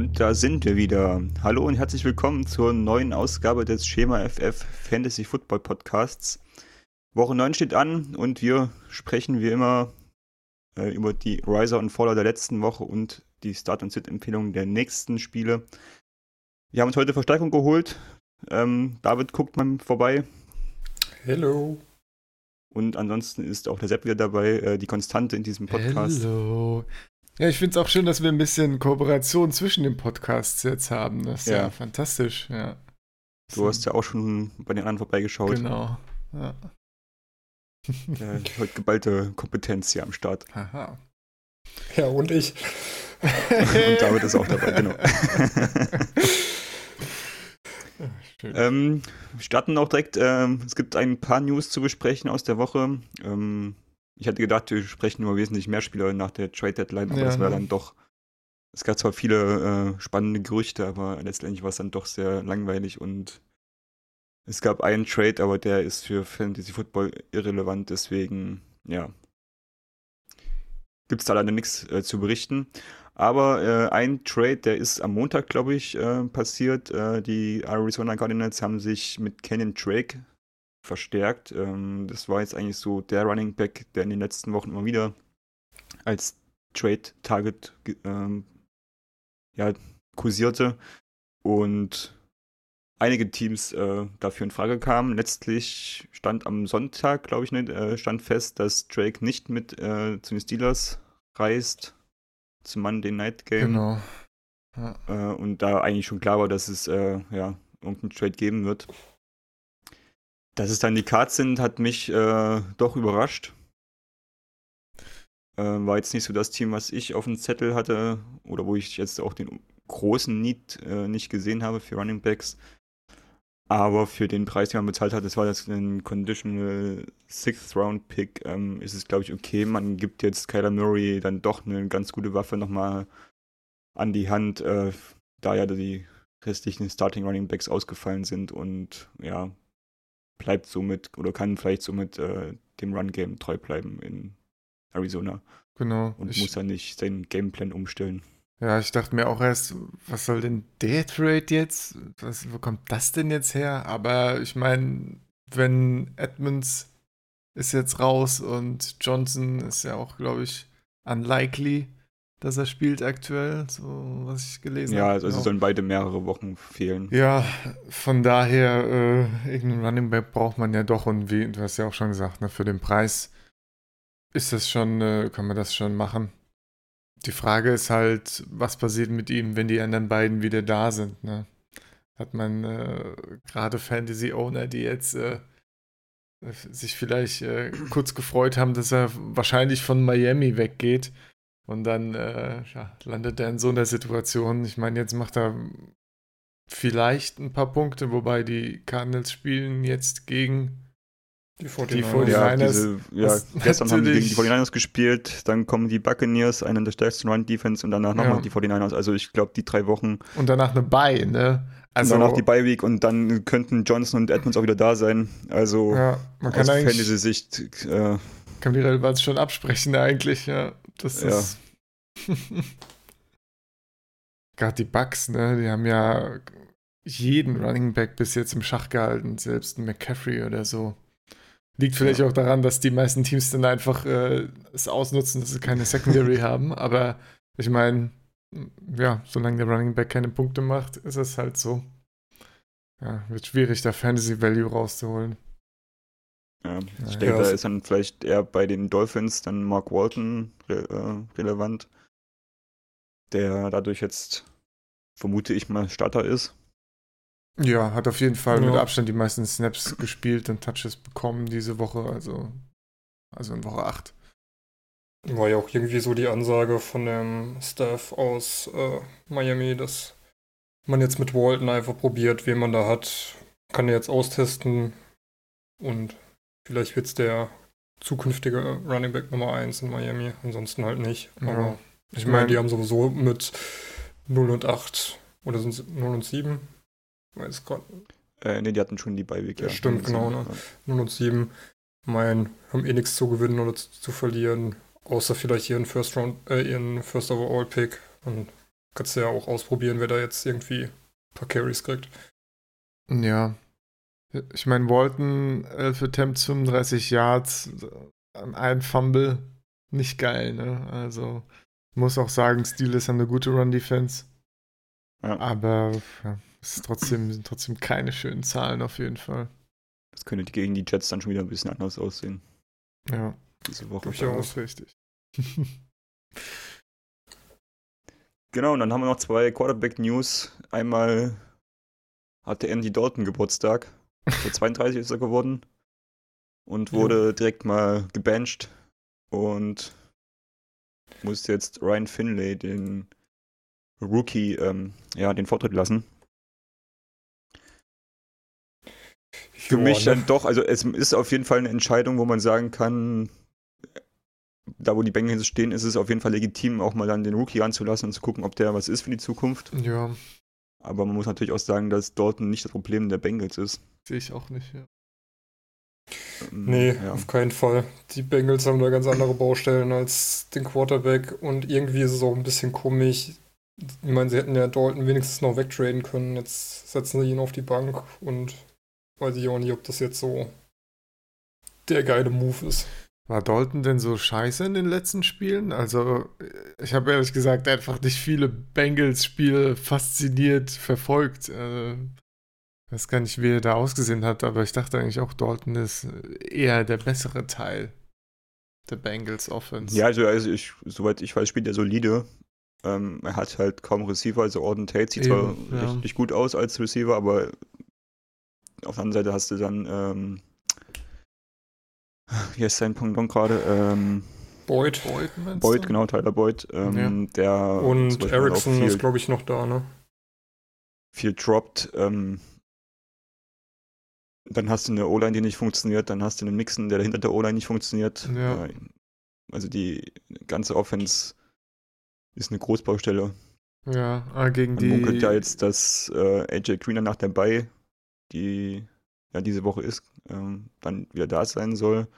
Und da sind wir wieder. Hallo und herzlich willkommen zur neuen Ausgabe des Schema FF Fantasy Football Podcasts. Woche 9 steht an und wir sprechen wie immer äh, über die Riser und Faller der letzten Woche und die Start- und Sit-Empfehlungen der nächsten Spiele. Wir haben uns heute Verstärkung geholt. Ähm, David guckt mal vorbei. Hello. Und ansonsten ist auch der Sepp wieder dabei, äh, die Konstante in diesem Podcast. Hallo. Ja, ich finde es auch schön, dass wir ein bisschen Kooperation zwischen den Podcasts jetzt haben. Das ist ja, ja fantastisch, ja. Du hast ja auch schon bei den anderen vorbeigeschaut. Genau. Ja. ja heute geballte Kompetenz hier am Start. Aha. Ja, und ich. und David ist auch dabei, genau. ähm, wir starten auch direkt. Ähm, es gibt ein paar News zu besprechen aus der Woche. Ähm, ich hatte gedacht, wir sprechen über wesentlich mehr Spieler nach der Trade Deadline, aber ja, das war ne. dann doch. Es gab zwar viele äh, spannende Gerüchte, aber letztendlich war es dann doch sehr langweilig und es gab einen Trade, aber der ist für Fantasy Football irrelevant, deswegen, ja. Gibt es da leider nichts äh, zu berichten. Aber äh, ein Trade, der ist am Montag, glaube ich, äh, passiert. Äh, die Arizona Cardinals haben sich mit Kenyon Drake verstärkt. Ähm, das war jetzt eigentlich so der Running Back, der in den letzten Wochen immer wieder als Trade-Target ähm, ja, kursierte und einige Teams äh, dafür in Frage kamen. Letztlich stand am Sonntag, glaube ich, nicht, äh, stand fest, dass Drake nicht mit äh, zu den Steelers reist zum Monday Night Game. Genau. Ja. Äh, und da eigentlich schon klar war, dass es äh, ja irgendeinen Trade geben wird. Dass es dann die Cards sind, hat mich äh, doch überrascht. Äh, war jetzt nicht so das Team, was ich auf dem Zettel hatte oder wo ich jetzt auch den großen Need äh, nicht gesehen habe für Running Backs. Aber für den Preis, den man bezahlt hat, das war das ein Conditional Sixth Round Pick, ähm, ist es, glaube ich, okay. Man gibt jetzt Kyler Murray dann doch eine ganz gute Waffe nochmal an die Hand, äh, da ja die restlichen Starting Running Backs ausgefallen sind und ja, bleibt somit oder kann vielleicht somit äh, dem Run-Game treu bleiben in Arizona. Genau. Und ich, muss dann nicht seinen Gameplan umstellen. Ja, ich dachte mir auch erst, was soll denn der Trade jetzt? Was, wo kommt das denn jetzt her? Aber ich meine, wenn Edmonds ist jetzt raus und Johnson ist ja auch, glaube ich, unlikely, dass er spielt aktuell, so was ich gelesen ja, habe. Ja, also genau. sollen beide mehrere Wochen fehlen. Ja, von daher, äh, irgendeinen Running Back braucht man ja doch und wie, du hast ja auch schon gesagt, ne, für den Preis ist das schon, äh, kann man das schon machen. Die Frage ist halt, was passiert mit ihm, wenn die anderen beiden wieder da sind, ne? Hat man äh, gerade Fantasy-Owner, die jetzt äh, sich vielleicht äh, kurz gefreut haben, dass er wahrscheinlich von Miami weggeht und dann äh, ja, landet er in so einer Situation. Ich meine, jetzt macht er vielleicht ein paar Punkte, wobei die Cardinals spielen jetzt gegen die 49ers. Die 49ers. Ja, diese, ja gestern haben die gegen die 49ers gespielt, dann kommen die Buccaneers, einen der stärksten Run-Defense und danach nochmal ja. die 49ers. Also ich glaube, die drei Wochen. Und danach eine Bye, ne? Also, und danach die Bye-Week und dann könnten Johnson und Edmonds auch wieder da sein. Also ja, man kann aus Fantasy-Sicht. Äh, kann die Relevanz schon absprechen eigentlich, ja. Das ist. Gerade die Bucks, ne? Die haben ja jeden Running Back bis jetzt im Schach gehalten, selbst ein McCaffrey oder so. Liegt vielleicht ja. auch daran, dass die meisten Teams dann einfach äh, es ausnutzen, dass sie keine Secondary haben. Aber ich meine, ja, solange der Running Back keine Punkte macht, ist es halt so. Ja, wird schwierig, da Fantasy Value rauszuholen. Ja, ich ja, denke, ja. da ist dann vielleicht eher bei den Dolphins dann Mark Walton re äh, relevant, der dadurch jetzt, vermute ich mal, Starter ist. Ja, hat auf jeden Fall ja. mit Abstand die meisten Snaps gespielt und Touches bekommen diese Woche, also, also in Woche 8. War ja auch irgendwie so die Ansage von dem Staff aus äh, Miami, dass man jetzt mit Walton einfach probiert, wen man da hat. Kann er jetzt austesten und vielleicht wird es der zukünftige Running Back Nummer 1 in Miami, ansonsten halt nicht. Aber ja. ich meine, die haben sowieso mit 0 und 8 oder sind es 0 und 7? Weiß gerade. Äh, ne, die hatten schon die Beiweg. Ja, stimmt, genau. Ne? 0 und 7. Mein, haben eh nichts zu gewinnen oder zu, zu verlieren. Außer vielleicht ihren First Round, äh, ihren First Overall Pick. Und kannst du ja auch ausprobieren, wer da jetzt irgendwie ein paar Carries kriegt. Ja. Ich meine, Walton 11 Attempts, 35 Yards, an ein Fumble, nicht geil, ne? Also, muss auch sagen, Steelers haben eine gute Run-Defense. Ja. Aber ja, es ist trotzdem, sind trotzdem keine schönen Zahlen auf jeden Fall. Das könnte gegen die Jets dann schon wieder ein bisschen anders aussehen. Ja. Diese Woche. Durchaus richtig. genau, und dann haben wir noch zwei Quarterback-News. Einmal hatte Andy Dalton Geburtstag. Der 32 ist er geworden. Und wurde ja. direkt mal gebencht. Und muss jetzt Ryan Finlay, den Rookie, ähm, ja, den Vortritt lassen. Für Joa, mich dann ne? doch, also es ist auf jeden Fall eine Entscheidung, wo man sagen kann, da wo die Bengals stehen, ist es auf jeden Fall legitim, auch mal dann den Rookie anzulassen und zu gucken, ob der was ist für die Zukunft. Ja. Aber man muss natürlich auch sagen, dass Dalton nicht das Problem der Bengals ist. Sehe ich auch nicht, ja. Nee, ja. auf keinen Fall. Die Bengals haben da ganz andere Baustellen als den Quarterback und irgendwie ist es auch ein bisschen komisch. Ich meine, sie hätten ja Dalton wenigstens noch wegtraden können. Jetzt setzen sie ihn auf die Bank und weiß ich auch nicht, ob das jetzt so der geile Move ist. War Dalton denn so scheiße in den letzten Spielen? Also, ich habe ehrlich gesagt einfach nicht viele Bengals-Spiele fasziniert verfolgt. Ich weiß gar nicht, wie er da ausgesehen hat, aber ich dachte eigentlich auch, Dalton ist eher der bessere Teil der Bengals Offense. Ja, also, also ich, soweit ich weiß, spielt er solide. Ähm, er hat halt kaum Receiver, also Orden Tate sieht Eben, zwar ja. richtig gut aus als Receiver, aber auf der anderen Seite hast du dann, ähm, wie ist sein Punkt gerade? Ähm, Boyd. Boyd, Boyd genau, Tyler Boyd. Ähm, ja. der Und Ericsson ist, glaube ich, noch da, ne? Viel droppt. Ähm, dann hast du eine O-Line, die nicht funktioniert, dann hast du einen Mixen, der hinter der O-Line nicht funktioniert. Ja. Also die ganze Offense ist eine Großbaustelle. Ja, ah, gegen Man die. Man munkelt ja jetzt, dass äh, AJ Green danach dabei, die ja diese Woche ist, ähm, dann wieder da sein soll.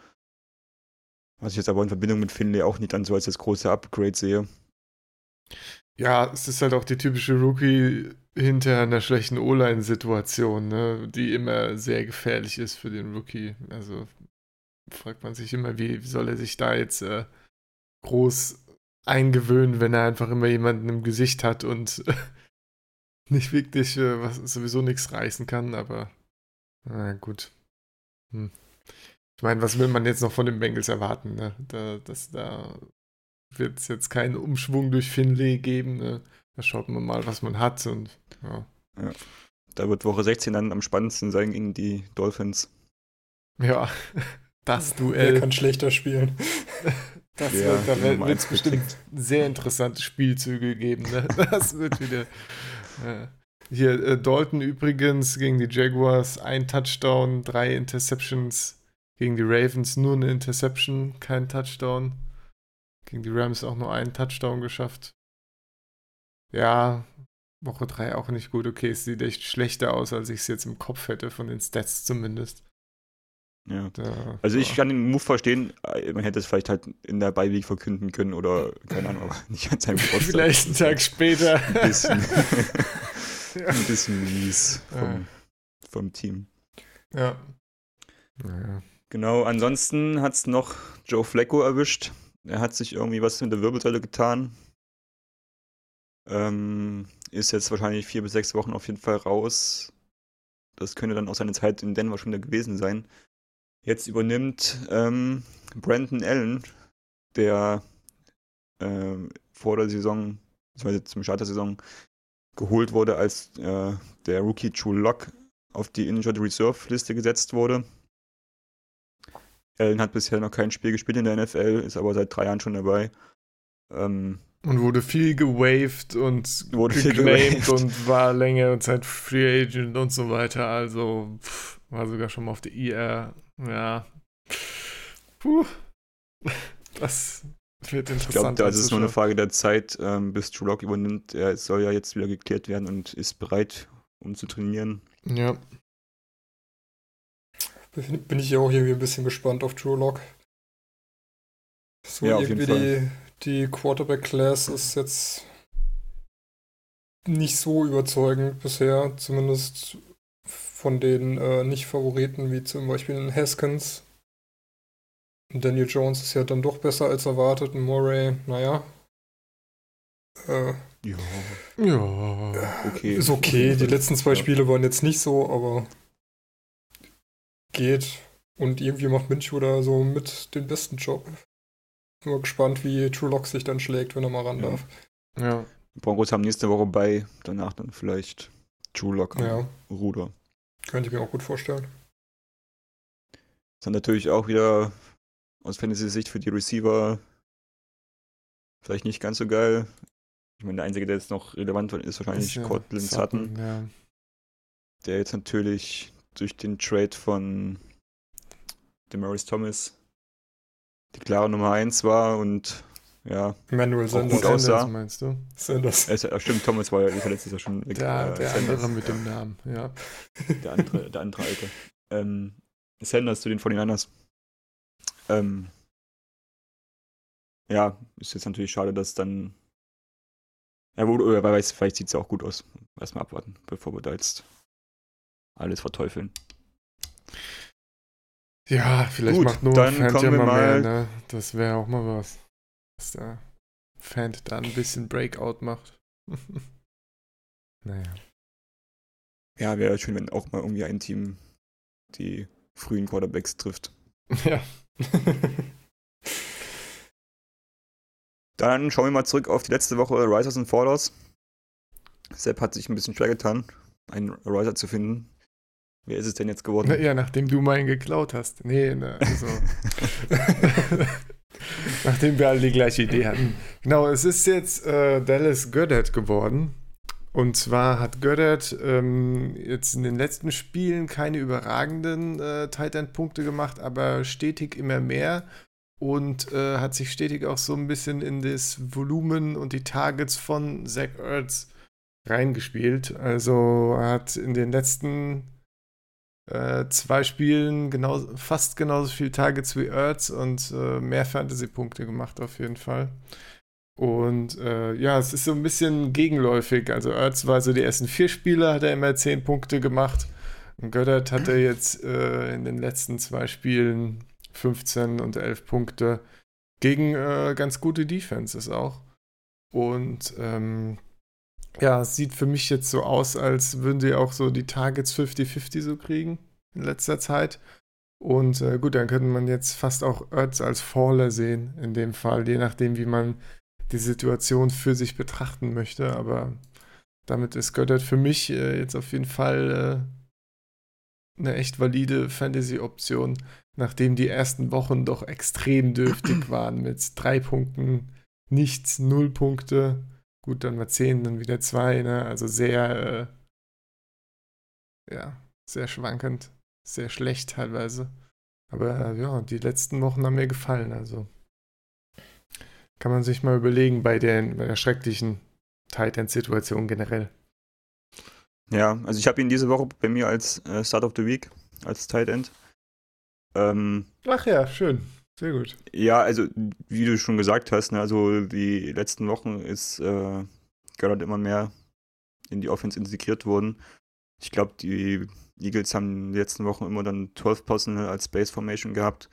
Was ich jetzt aber in Verbindung mit Finlay auch nicht dann so als das große Upgrade sehe. Ja, es ist halt auch die typische Rookie hinter einer schlechten O-Line-Situation, ne, die immer sehr gefährlich ist für den Rookie. Also fragt man sich immer, wie, soll er sich da jetzt äh, groß eingewöhnen, wenn er einfach immer jemanden im Gesicht hat und nicht wirklich äh, was sowieso nichts reißen kann, aber na gut. Hm. Ich meine, was will man jetzt noch von den Bengals erwarten? Ne? Da, da wird es jetzt keinen Umschwung durch Finlay geben. Ne? Da schaut man mal, was man hat und ja. ja. Da wird Woche 16 dann am spannendsten sein gegen die Dolphins. Ja, das Duell. Wer kann schlechter spielen? Das ja, wird, da wird es bestimmt sehr interessante Spielzüge geben. Ne? Das wird wieder. Ja. Hier, äh, Dalton übrigens gegen die Jaguars, ein Touchdown, drei Interceptions. Gegen die Ravens nur eine Interception, kein Touchdown. Gegen die Rams auch nur einen Touchdown geschafft. Ja, Woche 3 auch nicht gut. Okay, es sieht echt schlechter aus, als ich es jetzt im Kopf hätte, von den Stats zumindest. Ja. Da, also ich kann den Move verstehen, man hätte es vielleicht halt in der Beiweg verkünden können oder keine Ahnung, aber nicht an seinem Geburtstag. vielleicht einen Tag später. Ein bisschen, ja. ein bisschen mies vom, ja. vom Team. Ja. Naja. Genau, ansonsten hat es noch Joe Flacco erwischt. Er hat sich irgendwie was mit der Wirbelsäule getan. Ähm, ist jetzt wahrscheinlich vier bis sechs Wochen auf jeden Fall raus. Das könnte dann auch seine Zeit in Denver schon wieder gewesen sein. Jetzt übernimmt ähm, Brandon Allen, der äh, vor der Saison, beziehungsweise zum Start der Saison, geholt wurde, als äh, der Rookie True Lock auf die Injured Reserve Liste gesetzt wurde. Allen hat bisher noch kein Spiel gespielt in der NFL, ist aber seit drei Jahren schon dabei. Ähm, und wurde viel gewaved und wurde geclaimed und war länger Zeit Free Agent und so weiter. Also pff, war sogar schon mal auf der IR. Ja. Puh. Das wird interessant. Ich glaube, da ist es nur eine Frage der Zeit, ähm, bis True Lock übernimmt. Er soll ja jetzt wieder geklärt werden und ist bereit, um zu trainieren. Ja. Bin ich ja auch irgendwie ein bisschen gespannt auf True Lock. So ja, irgendwie die, die Quarterback-Class ist jetzt nicht so überzeugend bisher, zumindest von den äh, Nicht-Favoriten, wie zum Beispiel Haskins. Daniel Jones ist ja dann doch besser als erwartet. Murray, naja. Äh, ja. Ja. Okay. Ist okay. Die letzten zwei Spiele waren jetzt nicht so, aber geht. Und irgendwie macht Minshew da so mit den besten Job. Bin mal gespannt, wie True Lock sich dann schlägt, wenn er mal ran ja. darf. Ja. Die Broncos haben nächste Woche bei, danach dann vielleicht True Lock ja. Ruder. Könnte ich mir auch gut vorstellen. Das ist natürlich auch wieder aus Fantasy-Sicht für die Receiver vielleicht nicht ganz so geil. Ich meine, der Einzige, der jetzt noch relevant ist, wahrscheinlich ja Cortland Sutton. Sutton ja. Der jetzt natürlich durch den Trade von Demaris Thomas die klare Nummer 1 war und ja. Manuel Sanders, gut aussah. meinst du? Sanders. Es, stimmt, Thomas war ja letztes Jahr schon weg. Der, äh, der andere mit dem Namen, ja. Der andere, der andere Alte. Ähm, Sanders zu den 49ers. Ähm, ja, ist jetzt natürlich schade, dass dann. Ja, wo, wer weiß, vielleicht sieht es ja auch gut aus. Erstmal abwarten, bevor wir da jetzt alles verteufeln. Ja, vielleicht gut, macht nur dann Fan kommen wir mal, mehr, ne? Das wäre auch mal was. Dass der Fan da ein bisschen Breakout macht. naja. Ja, wäre schön, wenn auch mal irgendwie ein Team die frühen Quarterbacks trifft. Ja. Dann schauen wir mal zurück auf die letzte Woche Risers und Fallers. Sepp hat sich ein bisschen schwer getan, einen Riser zu finden. Wer ist es denn jetzt geworden? Ja, nachdem du meinen geklaut hast. Nee, ne, also. nachdem wir alle die gleiche Idee hatten. Genau, es ist jetzt äh, Dallas Goddard geworden. Und zwar hat Goddard ähm, jetzt in den letzten Spielen keine überragenden äh, Tight End Punkte gemacht, aber stetig immer mehr und äh, hat sich stetig auch so ein bisschen in das Volumen und die Targets von Zach Ertz reingespielt. Also hat in den letzten äh, zwei Spielen genau, fast genauso viele Targets wie Ertz und äh, mehr Fantasy-Punkte gemacht auf jeden Fall. Und äh, ja, es ist so ein bisschen gegenläufig. Also Ertz war so die ersten vier Spiele, hat er immer zehn Punkte gemacht. Und Göttert hatte jetzt äh, in den letzten zwei Spielen 15 und 11 Punkte gegen äh, ganz gute Defenses auch. Und ähm, ja, es sieht für mich jetzt so aus, als würden sie auch so die Targets 50-50 so kriegen in letzter Zeit. Und äh, gut, dann könnte man jetzt fast auch Ertz als Faller sehen, in dem Fall, je nachdem, wie man die Situation für sich betrachten möchte. Aber damit ist Goddard für mich äh, jetzt auf jeden Fall äh, eine echt valide Fantasy-Option, nachdem die ersten Wochen doch extrem dürftig waren mit drei Punkten, nichts, null Punkte. Gut, dann mal zehn, dann wieder zwei, ne? Also sehr, äh, ja, sehr schwankend, sehr schlecht teilweise. Aber äh, ja, die letzten Wochen haben mir gefallen, also. Kann man sich mal überlegen bei, den, bei der schrecklichen Titan-Situation generell. Ja, also ich habe ihn diese Woche bei mir als äh, Start of the Week, als Tight End. Ähm, Ach ja, schön. Sehr gut. Ja, also wie du schon gesagt hast, ne, also die letzten Wochen ist äh, Gerard immer mehr in die Offense integriert worden. Ich glaube, die Eagles haben die letzten Wochen immer dann 12 Personal als Base Formation gehabt.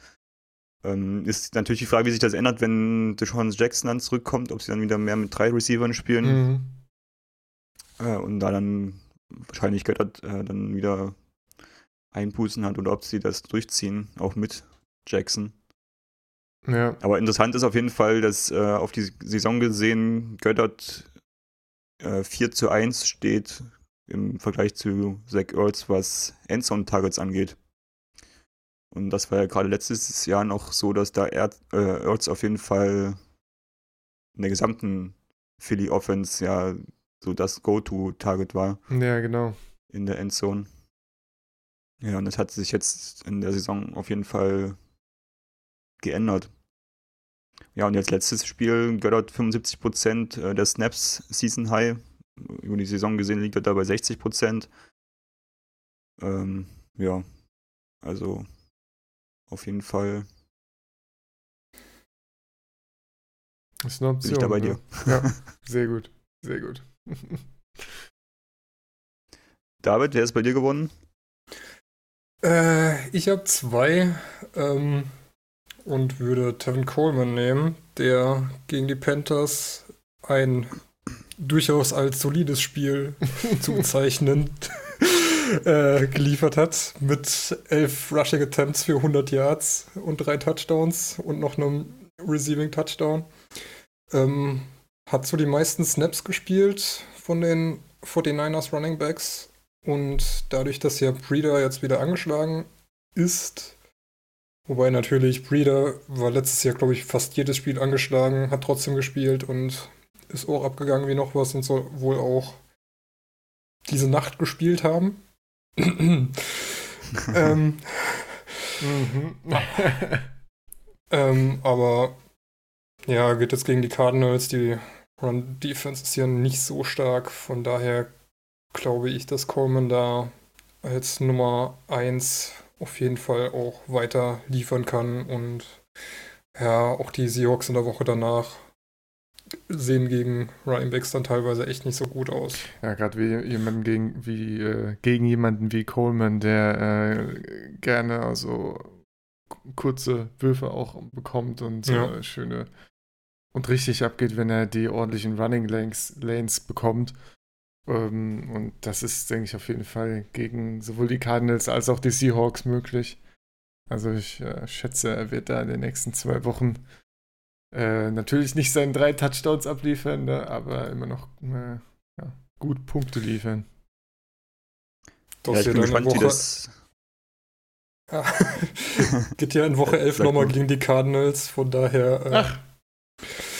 Ähm, ist natürlich die Frage, wie sich das ändert, wenn Deshaun Jackson dann zurückkommt, ob sie dann wieder mehr mit drei Receivern spielen. Mhm. Äh, und da dann wahrscheinlich Göttert äh, dann wieder einpusten hat oder ob sie das durchziehen, auch mit Jackson. Ja. Aber interessant ist auf jeden Fall, dass äh, auf die Saison gesehen Göttert äh, 4 zu 1 steht im Vergleich zu Zach Ertz, was Endzone-Targets angeht. Und das war ja gerade letztes Jahr noch so, dass da er äh, Ertz auf jeden Fall in der gesamten Philly Offense ja so das Go-To-Target war. Ja, genau. In der Endzone. Ja, und das hat sich jetzt in der Saison auf jeden Fall geändert. Ja, und jetzt letztes Spiel, Göttert 75% äh, der Snaps Season High. Über die Saison gesehen liegt er da bei 60%. Ähm, ja, also auf jeden Fall. Das ist eine Option. Bin ich da bei ne? dir. Ja, sehr gut. Sehr gut. David, wer ist bei dir gewonnen? Äh, ich habe zwei ähm, und würde Tevin Coleman nehmen, der gegen die Panthers ein durchaus als solides Spiel zuzeichnend äh, geliefert hat mit elf Rushing Attempts für 100 Yards und drei Touchdowns und noch einem Receiving Touchdown. Ähm, hat so die meisten Snaps gespielt von den 49ers Running Backs und dadurch, dass ja Breeder jetzt wieder angeschlagen ist, wobei natürlich Breeder war letztes Jahr, glaube ich, fast jedes Spiel angeschlagen, hat trotzdem gespielt und ist auch abgegangen wie noch was und soll wohl auch diese Nacht gespielt haben. ähm, mhm. ähm, aber ja, geht jetzt gegen die Cardinals. Die Run Defense ist ja nicht so stark. Von daher glaube ich, dass Coleman da als Nummer 1 auf jeden Fall auch weiter liefern kann. Und ja, auch die Seahawks in der Woche danach sehen gegen Ryan Backs dann teilweise echt nicht so gut aus. Ja, gerade wie jemanden gegen wie äh, gegen jemanden wie Coleman, der äh, gerne also kurze Würfe auch bekommt und ja. äh, schöne und richtig abgeht, wenn er die ordentlichen Running Lanes, Lanes bekommt. Ähm, und das ist, denke ich, auf jeden Fall gegen sowohl die Cardinals als auch die Seahawks möglich. Also ich äh, schätze, er wird da in den nächsten zwei Wochen äh, natürlich nicht seinen drei Touchdowns abliefern, ne, aber immer noch äh, ja, gut Punkte liefern. Das ja, ich bin gespannt, Woche... wie das. Ja. Geht ja in Woche 11 nochmal gegen die Cardinals, von daher. Äh, Ach.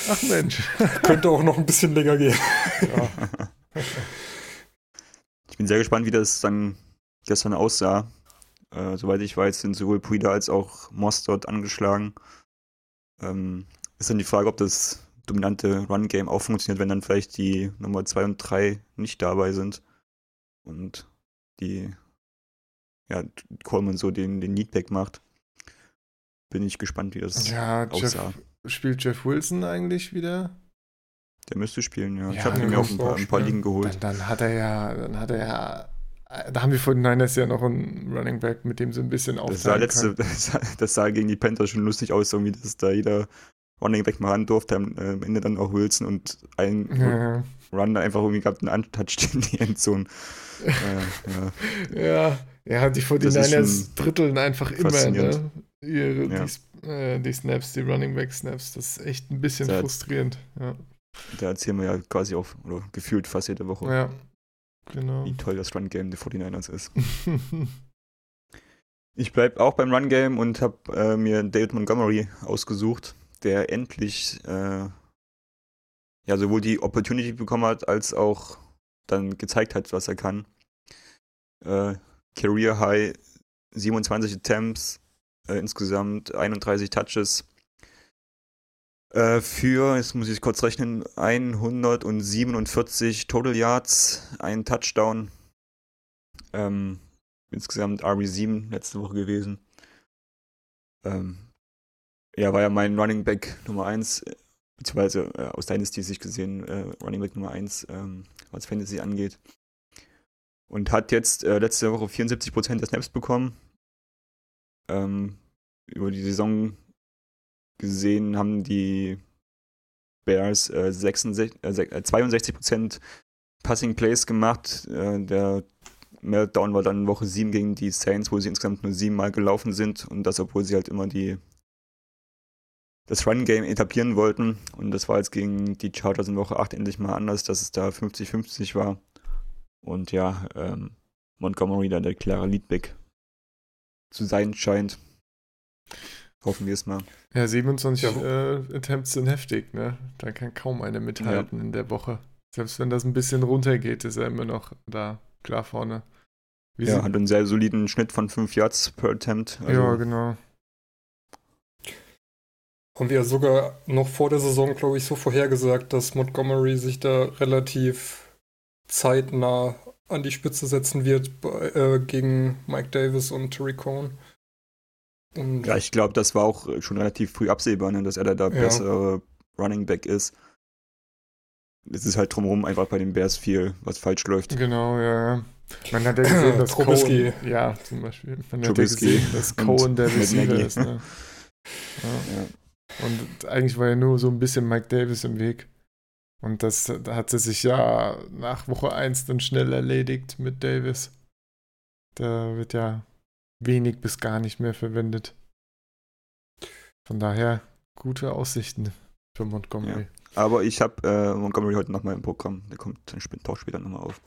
Ach Mensch. könnte auch noch ein bisschen länger gehen. Ja. Ich bin sehr gespannt, wie das dann gestern aussah. Äh, soweit ich weiß, sind sowohl Puida als auch Mostert angeschlagen. Ähm, ist dann die Frage, ob das dominante Run-Game auch funktioniert, wenn dann vielleicht die Nummer 2 und 3 nicht dabei sind. Und die, ja, Coleman so den, den Needback macht. Bin ich gespannt, wie das ja, aussah. Jeff, spielt Jeff Wilson eigentlich wieder? Der müsste spielen, ja. ja ich habe ihn mir auch ein paar, ein paar Ligen geholt. Dann, dann, hat er ja, dann hat er ja da haben wir von Niners ja noch einen Running Back, mit dem sie ein bisschen aufteilen das sah letzte, das sah, das sah, gegen die Panthers schon lustig aus, irgendwie, dass da jeder Running Back mal ran durfte, am äh, Ende dann auch Wilson und ein ja. Run einfach irgendwie gab einen Untouched in die Endzone. äh, ja. ja. ja, die 49ers dritteln einfach immer ne? Ihre, ja. die, äh, die, Snaps, die Running Back Snaps. Das ist echt ein bisschen da, frustrierend. Ja. Da erzählen wir ja quasi auch, oder gefühlt fast jede Woche. Ja, genau. Wie toll das Run Game der 49ers ist. ich bleibe auch beim Run Game und habe äh, mir David Montgomery ausgesucht der endlich äh, ja sowohl die Opportunity bekommen hat, als auch dann gezeigt hat, was er kann. Äh, Career High 27 Attempts, äh, insgesamt 31 Touches. Äh, für, jetzt muss ich kurz rechnen, 147 Total Yards, ein Touchdown. Ähm, insgesamt RB7 letzte Woche gewesen. Ähm, ja, war ja mein Running Back Nummer 1, äh, beziehungsweise äh, aus Dynasty sich gesehen, äh, Running Back Nummer 1, ähm, was Fantasy angeht. Und hat jetzt äh, letzte Woche 74% der Snaps bekommen. Ähm, über die Saison gesehen haben die Bears 66, äh, 62% äh, Passing Plays gemacht. der Meltdown war dann Woche 7 gegen die Saints, wo sie insgesamt nur siebenmal gelaufen sind und das, obwohl sie halt immer die das Run-Game etablieren wollten. Und das war jetzt gegen die Chargers in Woche 8 endlich mal anders, dass es da 50-50 war. Und ja, ähm, Montgomery da der klare Leadback zu sein scheint. Hoffen wir es mal. Ja, 27 ja. Äh, Attempts sind heftig, ne? Da kann kaum einer mithalten ja. in der Woche. Selbst wenn das ein bisschen runtergeht, ist er immer noch da klar vorne. Wie ja, hat einen sehr soliden Schnitt von 5 Yards per Attempt. Also ja, genau. Haben wir ja sogar noch vor der Saison, glaube ich, so vorhergesagt, dass Montgomery sich da relativ zeitnah an die Spitze setzen wird bei, äh, gegen Mike Davis und Terry Cohn. Und ja, ich glaube, das war auch schon relativ früh absehbar, ne, dass er da der ja. bessere Running Back ist. Es ist halt drumherum einfach bei den Bears viel, was falsch läuft. Genau, ja. Man hat ja gesehen, dass Trubisky. Cohen, ja, zum Beispiel. Man hat ja Trubisky gesehen, dass Cohen der Receiver ist. Ne? Ja. Ja. Und eigentlich war ja nur so ein bisschen Mike Davis im Weg. Und das da hat sie sich ja nach Woche 1 dann schnell erledigt mit Davis. Da wird ja wenig bis gar nicht mehr verwendet. Von daher gute Aussichten für Montgomery. Aber ich habe äh, Montgomery heute nochmal im Programm. Der kommt dann taucht später nochmal auf.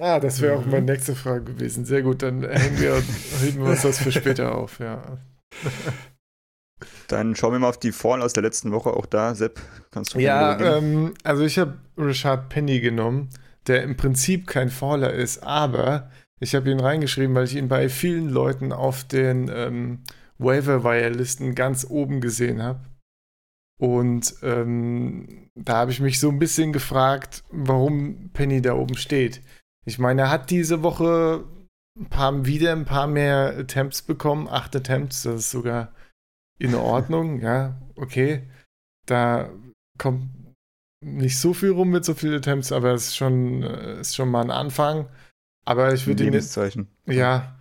Ah, das wäre auch Mhm. meine nächste Frage gewesen. Sehr gut, dann hängen wir, heben wir uns das für später auf, ja. Dann schauen wir mal auf die Fallen aus der letzten Woche. Auch da, Sepp, kannst du Ja, ähm, also ich habe Richard Penny genommen, der im Prinzip kein Faller ist, aber ich habe ihn reingeschrieben, weil ich ihn bei vielen Leuten auf den ähm, Waiver-Wire-Listen ganz oben gesehen habe. Und ähm, da habe ich mich so ein bisschen gefragt, warum Penny da oben steht. Ich meine, er hat diese Woche ein paar, wieder ein paar mehr Attempts bekommen, acht Attempts, das ist sogar in Ordnung, ja, okay. Da kommt nicht so viel rum mit so vielen Attempts, aber es ist schon, äh, ist schon mal ein Anfang. Aber ich würde ihn Lebenszeichen. ja,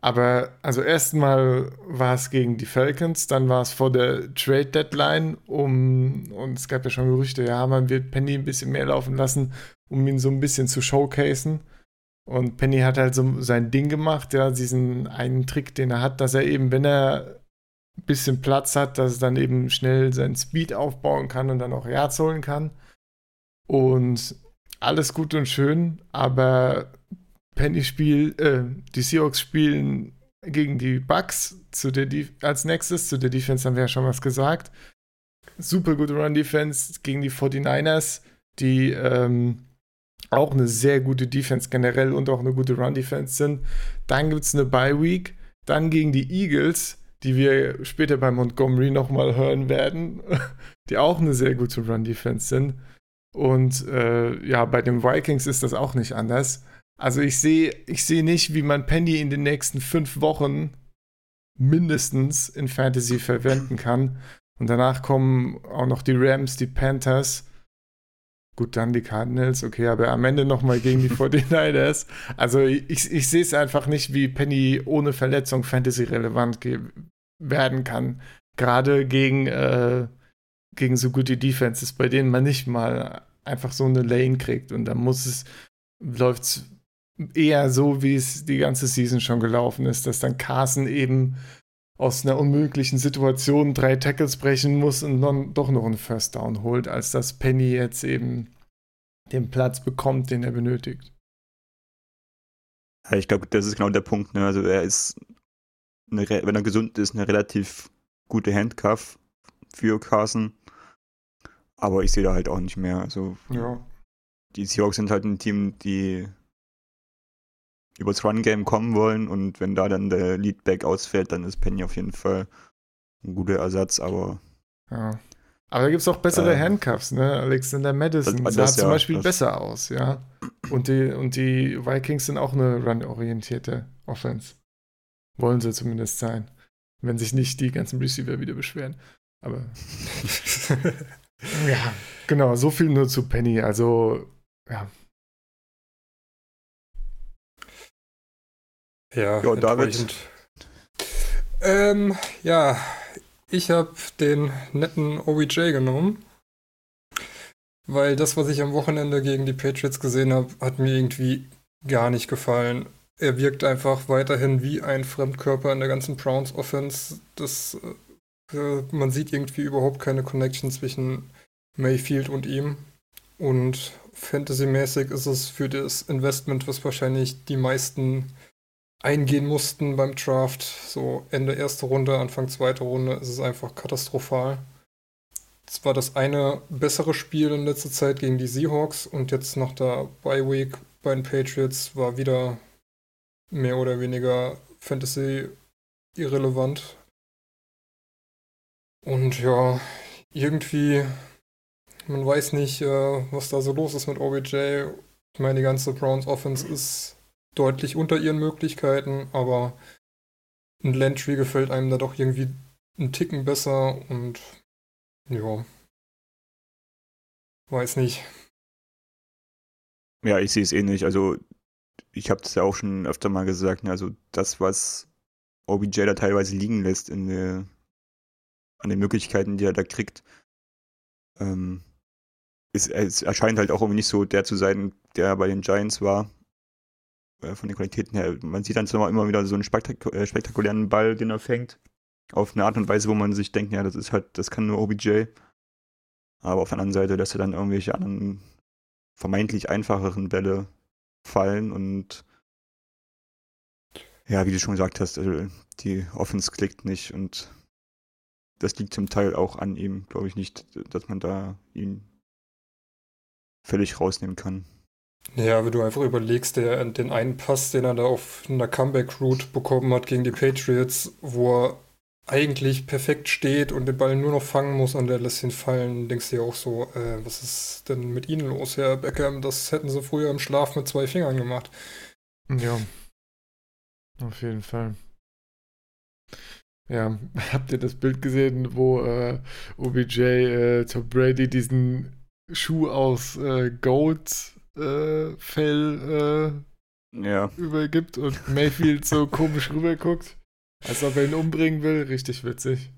aber also erstmal war es gegen die Falcons, dann war es vor der Trade Deadline, um, und es gab ja schon Gerüchte, ja, man wird Penny ein bisschen mehr laufen lassen, um ihn so ein bisschen zu showcasen. Und Penny hat halt so sein Ding gemacht, ja, diesen einen Trick, den er hat, dass er eben, wenn er ein bisschen Platz hat, dass er dann eben schnell seinen Speed aufbauen kann und dann auch Yards holen kann. Und alles gut und schön, aber Penny spielt, äh, die Seahawks spielen gegen die Bucks zu der Def als nächstes. Zu der Defense haben wir ja schon was gesagt. Super gute Run-Defense gegen die 49ers, die ähm, auch eine sehr gute Defense generell und auch eine gute Run-Defense sind. Dann gibt es eine Bye-Week, dann gegen die Eagles, die wir später bei Montgomery nochmal hören werden, die auch eine sehr gute Run-Defense sind. Und äh, ja, bei den Vikings ist das auch nicht anders. Also ich sehe ich sehe nicht, wie man Penny in den nächsten fünf Wochen mindestens in Fantasy verwenden kann. Und danach kommen auch noch die Rams, die Panthers. Gut, dann die Cardinals, okay, aber am Ende nochmal gegen die 49ers. Also ich, ich sehe es einfach nicht, wie Penny ohne Verletzung Fantasy-relevant werden kann. Gerade gegen, äh, gegen so gute Defenses, bei denen man nicht mal einfach so eine Lane kriegt. Und dann muss es, läuft es eher so, wie es die ganze Season schon gelaufen ist, dass dann Carson eben aus einer unmöglichen Situation drei Tackles brechen muss und dann doch noch einen First Down holt, als dass Penny jetzt eben den Platz bekommt, den er benötigt. Ja, ich glaube, das ist genau der Punkt. Ne? Also er ist, eine, wenn er gesund ist, eine relativ gute Handcuff für Carson. Aber ich sehe da halt auch nicht mehr. Also Ja. die Seahawks sind halt ein Team, die übers Run-Game kommen wollen und wenn da dann der Leadback ausfällt, dann ist Penny auf jeden Fall ein guter Ersatz, aber ja. Aber da gibt es auch bessere Ähm, Handcuffs, ne? Alexander Madison das- sah das zum ja, Beispiel das- besser aus, ja. Und die, und die Vikings sind auch eine run-orientierte Offense. Wollen sie zumindest sein. Wenn sich nicht die ganzen Receiver wieder beschweren. Aber ja, genau, so viel nur zu Penny. Also, ja, Ja, Ja, David. enttäuschend. Ähm, ja, ich habe den netten OBJ genommen, weil das, was ich am Wochenende gegen die Patriots gesehen habe, hat mir irgendwie gar nicht gefallen. Er wirkt einfach weiterhin wie ein Fremdkörper in der ganzen Browns Offense. Das, äh, man sieht irgendwie überhaupt keine Connection zwischen Mayfield und ihm. Und fantasymäßig ist es für das Investment, was wahrscheinlich die meisten eingehen mussten beim Draft, so Ende erste Runde, Anfang zweite Runde, ist es einfach katastrophal. Es war das eine bessere Spiel in letzter Zeit gegen die Seahawks und jetzt nach der Bye Week bei den Patriots war wieder mehr oder weniger Fantasy irrelevant. Und ja, irgendwie, man weiß nicht, äh, was da so los ist mit OBJ. Ich meine, die ganze Browns Offense ist deutlich unter ihren Möglichkeiten, aber ein Landry gefällt einem da doch irgendwie einen Ticken besser und ja, weiß nicht. ja, ich sehe es ähnlich. Also ich habe das ja auch schon öfter mal gesagt, ne, also das, was OBJ da teilweise liegen lässt in der, an den Möglichkeiten, die er da kriegt, ähm, ist, es erscheint halt auch irgendwie nicht so der zu sein, der bei den Giants war. Äh, von den Qualitäten her. Man sieht dann zwar immer wieder so einen spektak äh, spektakulären Ball, den er fängt. Auf eine Art und Weise, wo man sich denkt, ja, das ist halt, das kann nur OBJ. Aber auf der anderen Seite lässt er dann irgendwelche anderen vermeintlich einfacheren Bälle fallen und ja, wie du schon gesagt hast, also die Offense klickt nicht und das liegt zum Teil auch an ihm, glaube ich nicht, dass man da ihn völlig rausnehmen kann. Ja, wenn du einfach überlegst, der, den einen Pass, den er da auf einer Comeback-Route bekommen hat gegen die Patriots, wo er eigentlich perfekt steht und den Ball nur noch fangen muss und der lässt ihn fallen, denkst du dir auch so, äh, was ist denn mit Ihnen los, Herr Beckham? Das hätten sie früher im Schlaf mit zwei Fingern gemacht. Ja, auf jeden Fall. Ja, habt ihr das Bild gesehen, wo äh, OBJ äh, Tom Brady diesen Schuh aus äh, Goat äh, Fell äh, ja. übergibt und Mayfield so komisch rüberguckt, als ob er ihn umbringen will. Richtig witzig.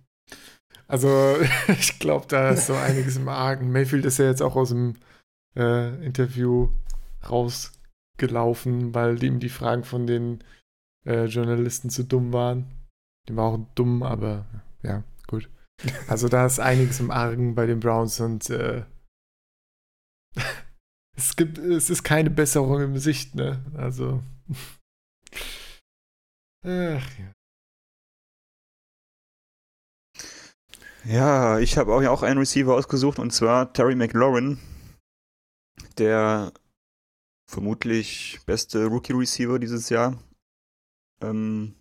Also, ich glaube, da ist so einiges im Argen. Mayfield ist ja jetzt auch aus dem äh, Interview rausgelaufen, weil ihm die Fragen von den äh, Journalisten zu dumm waren. Die waren auch dumm, aber ja, gut. Also da ist einiges im Argen bei den Browns und äh, es gibt, es ist keine Besserung im Sicht, ne? Also. Ach ja. Ja, ich habe auch, einen Receiver ausgesucht und zwar Terry McLaurin, der vermutlich beste Rookie-Receiver dieses Jahr. Ähm,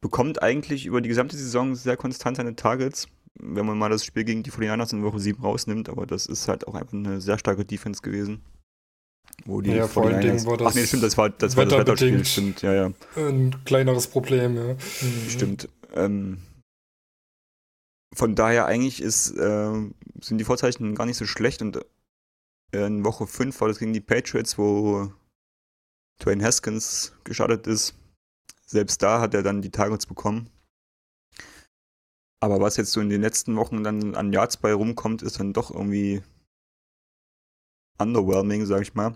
bekommt eigentlich über die gesamte Saison sehr konstant seine Targets wenn man mal das Spiel gegen die 49ers in Woche 7 rausnimmt, aber das ist halt auch einfach eine sehr starke Defense gewesen. Wo die ja, vor allen Dingen war das. Ach nee, stimmt, das war das, war das Wetterspiel, stimmt, ja, ja. Ein kleineres Problem, ja. Mhm. Stimmt. Ähm, von daher eigentlich ist, äh, sind die Vorzeichen gar nicht so schlecht und äh, in Woche 5 war das gegen die Patriots, wo Dwayne Haskins gestartet ist. Selbst da hat er dann die Targets bekommen. Aber was jetzt so in den letzten Wochen dann an Yards bei rumkommt, ist dann doch irgendwie underwhelming, sag ich mal.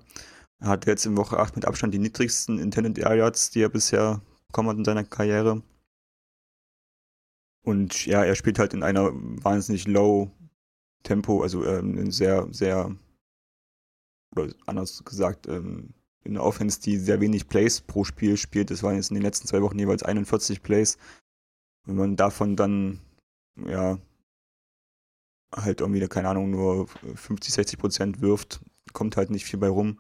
Er hat jetzt in Woche 8 mit Abstand die niedrigsten Intended Air Yards, die er bisher bekommen hat in seiner Karriere. Und ja, er spielt halt in einer wahnsinnig low Tempo, also ähm, in sehr, sehr, oder anders gesagt, ähm, in einer Offense, die sehr wenig Plays pro Spiel spielt. Das waren jetzt in den letzten zwei Wochen jeweils 41 Plays. Wenn man davon dann ja, halt irgendwie, keine Ahnung, nur 50, 60 Prozent wirft, kommt halt nicht viel bei rum.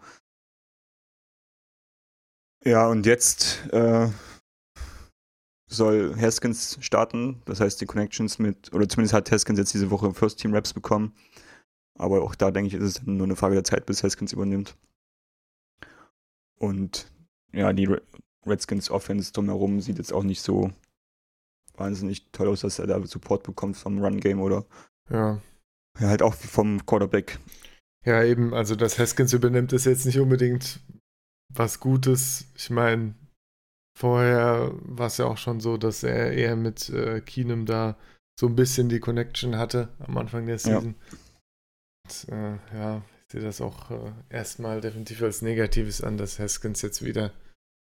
Ja, und jetzt äh, soll Haskins starten, das heißt die Connections mit, oder zumindest hat Haskins jetzt diese Woche First Team Raps bekommen. Aber auch da denke ich, ist es nur eine Frage der Zeit, bis Haskins übernimmt. Und ja, die Redskins Offense drumherum sieht jetzt auch nicht so wahnsinnig toll aus, dass er da Support bekommt vom Run-Game oder ja. ja, halt auch vom Quarterback. Ja, eben, also dass Haskins übernimmt, ist jetzt nicht unbedingt was Gutes. Ich meine, vorher war es ja auch schon so, dass er eher mit äh, Keenum da so ein bisschen die Connection hatte am Anfang der Season. Ja, Und, äh, ja ich sehe das auch äh, erstmal definitiv als Negatives an, dass Haskins jetzt wieder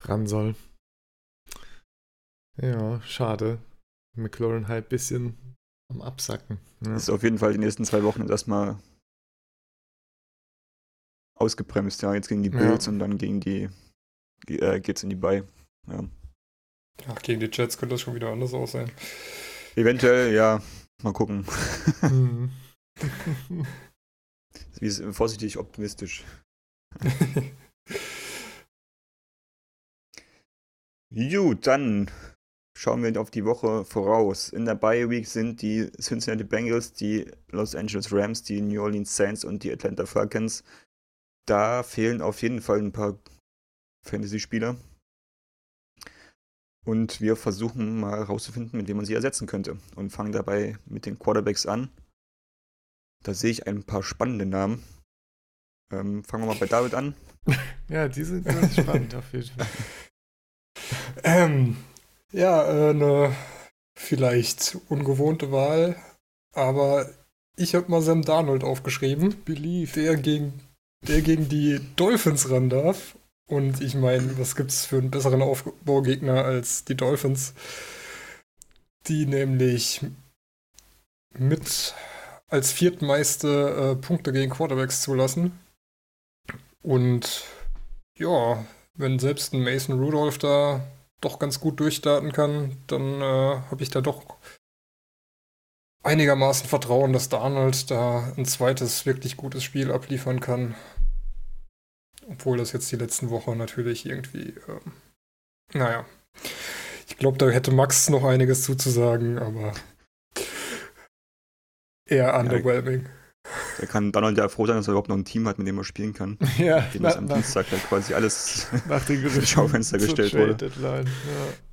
ran soll. Ja, schade. McLaurin halt ein bisschen am Absacken. Ja. Ist auf jeden Fall die nächsten zwei Wochen erstmal ausgebremst, ja. Jetzt gegen die Bills ja. und dann gegen die äh, geht's in die Bay. Ja. Ach, gegen die Jets könnte das schon wieder anders aussehen. Eventuell, ja. Mal gucken. Mhm. Wie ist vorsichtig optimistisch. Gut, dann schauen wir auf die Woche voraus. In der Bye Week sind die Cincinnati Bengals, die Los Angeles Rams, die New Orleans Saints und die Atlanta Falcons. Da fehlen auf jeden Fall ein paar Fantasy-Spieler. Und wir versuchen mal herauszufinden, mit wem man sie ersetzen könnte. Und fangen dabei mit den Quarterbacks an. Da sehe ich ein paar spannende Namen. Ähm, fangen wir mal bei David an. ja, die sind ganz spannend auf jeden Fall. Ähm, ja, äh, eine vielleicht ungewohnte Wahl, aber ich habe mal Sam Darnold aufgeschrieben, Believe, der gegen, der gegen die Dolphins ran darf. Und ich meine, was gibt es für einen besseren Aufbaugegner als die Dolphins, die nämlich mit als viertmeiste äh, Punkte gegen Quarterbacks zulassen. Und ja, wenn selbst ein Mason Rudolph da doch ganz gut durchstarten kann, dann äh, habe ich da doch einigermaßen Vertrauen, dass Darnold da ein zweites wirklich gutes Spiel abliefern kann. Obwohl das jetzt die letzten Wochen natürlich irgendwie, ähm, naja. Ich glaube, da hätte Max noch einiges zuzusagen, aber eher underwhelming. Da kann Donald ja froh sein, dass er überhaupt noch ein Team hat, mit dem er spielen kann. Ja, dem ist am Dienstag dann quasi alles nach den ins Schaufenster gestellt wurde. Deadline.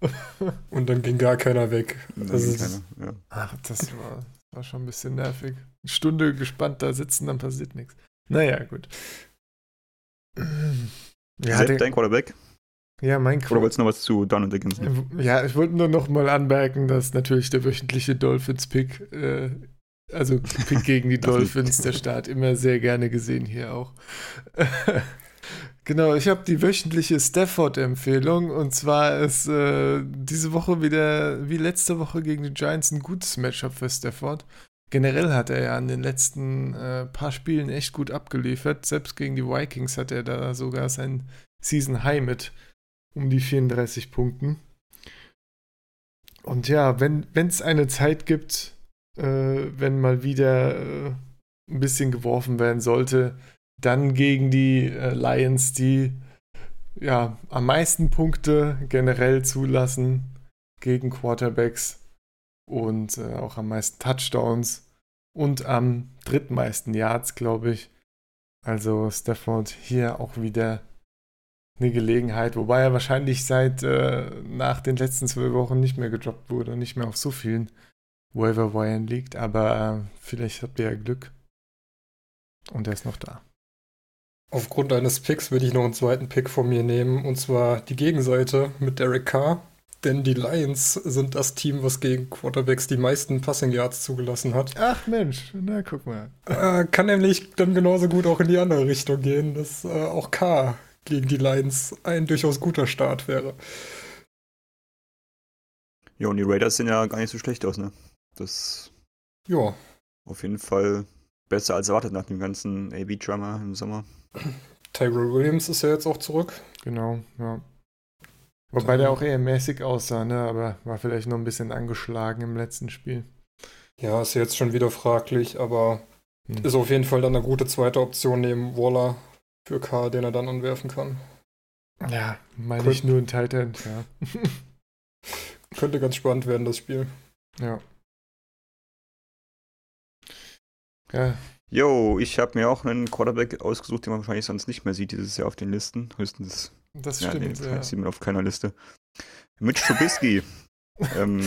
Ja. Und dann ging gar keiner weg. Das ist keiner, ja. Ach, das war, war schon ein bisschen nervig. Eine Stunde gespannt da sitzen, dann passiert nichts. Naja, gut. Ja, Sepp, dein Quarterback? Ja, mein Quarterback. Oder wolltest du noch was zu Donald Dickinson? Ja, ich wollte nur noch mal anmerken, dass natürlich der wöchentliche Dolphins-Pick äh, also gegen die Dolphins, der Start immer sehr gerne gesehen hier auch. genau, ich habe die wöchentliche Stafford-Empfehlung und zwar ist äh, diese Woche wieder wie letzte Woche gegen die Giants ein gutes Matchup für Stafford. Generell hat er ja an den letzten äh, paar Spielen echt gut abgeliefert. Selbst gegen die Vikings hat er da sogar sein Season High mit um die 34 Punkten. Und ja, wenn es eine Zeit gibt, wenn mal wieder äh, ein bisschen geworfen werden sollte. Dann gegen die äh, Lions, die ja am meisten Punkte generell zulassen gegen Quarterbacks und äh, auch am meisten Touchdowns und am drittmeisten Yards, glaube ich. Also Stafford hier auch wieder eine Gelegenheit, wobei er wahrscheinlich seit äh, nach den letzten zwölf Wochen nicht mehr gedroppt wurde und nicht mehr auf so vielen Waiver Wire liegt, aber äh, vielleicht habt ihr ja Glück. Und er ist noch da. Aufgrund eines Picks würde ich noch einen zweiten Pick von mir nehmen, und zwar die Gegenseite mit Derek Carr. Denn die Lions sind das Team, was gegen Quarterbacks die meisten Passing Yards zugelassen hat. Ach Mensch, na guck mal. Äh, kann nämlich dann genauso gut auch in die andere Richtung gehen, dass äh, auch Carr gegen die Lions ein durchaus guter Start wäre. Ja, und die Raiders sehen ja gar nicht so schlecht aus, ne? Das ja. auf jeden Fall besser als erwartet nach dem ganzen AB-Drama im Sommer. Tyrell Williams ist ja jetzt auch zurück. Genau, ja. Wobei der auch eher mäßig aussah, ne? aber war vielleicht noch ein bisschen angeschlagen im letzten Spiel. Ja, ist jetzt schon wieder fraglich, aber hm. ist auf jeden Fall dann eine gute zweite Option neben Waller für K, den er dann anwerfen kann. Ja, meine ich nur ein Titan, ja. Könnte ganz spannend werden, das Spiel. Ja. Ja. Jo, ich habe mir auch einen Quarterback ausgesucht, den man wahrscheinlich sonst nicht mehr sieht dieses Jahr auf den Listen. Höchstens. Das ja, stimmt. Nee, ja. sieht man auf keiner Liste. Mitch Trubisky. ähm,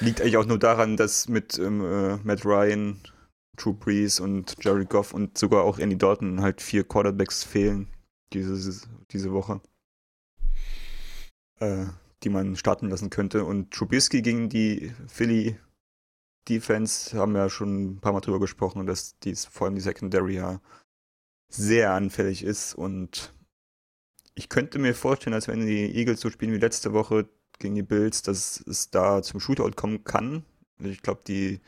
liegt eigentlich auch nur daran, dass mit ähm, äh, Matt Ryan, Drew Brees und Jerry Goff und sogar auch Andy Dalton halt vier Quarterbacks fehlen diese, diese Woche. Äh, die man starten lassen könnte. Und Trubisky gegen die Philly Defense haben wir ja schon ein paar Mal drüber gesprochen, dass dies, vor allem die Secondary ja sehr anfällig ist. Und ich könnte mir vorstellen, dass wenn die Eagles so spielen wie letzte Woche gegen die Bills, dass es da zum Shootout kommen kann. Also ich glaube, die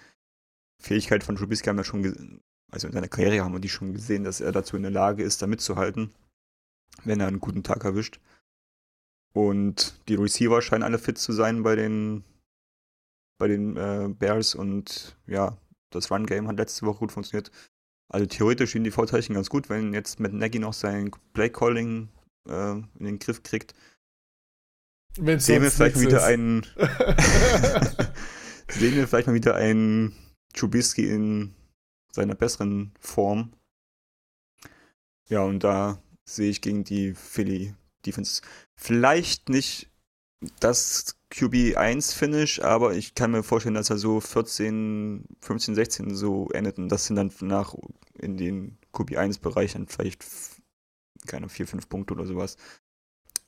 Fähigkeit von Trubisky haben wir schon, also in seiner Karriere haben wir die schon gesehen, dass er dazu in der Lage ist, da mitzuhalten, wenn er einen guten Tag erwischt. Und die Receiver scheinen alle fit zu sein bei den bei den äh, Bears und ja, das Run-Game hat letzte Woche gut funktioniert. Also theoretisch stehen die Vorzeichen ganz gut, wenn jetzt mit Nagy noch sein Play-Calling äh, in den Griff kriegt. Wenn's sehen wir vielleicht wieder einen sehen wir vielleicht mal wieder einen Trubisky in seiner besseren Form. Ja, und da sehe ich gegen die Philly Defense vielleicht nicht das QB1-Finish, aber ich kann mir vorstellen, dass er so 14, 15, 16 so endet und das sind dann nach in den QB1-Bereich dann vielleicht keine 4, 5 Punkte oder sowas.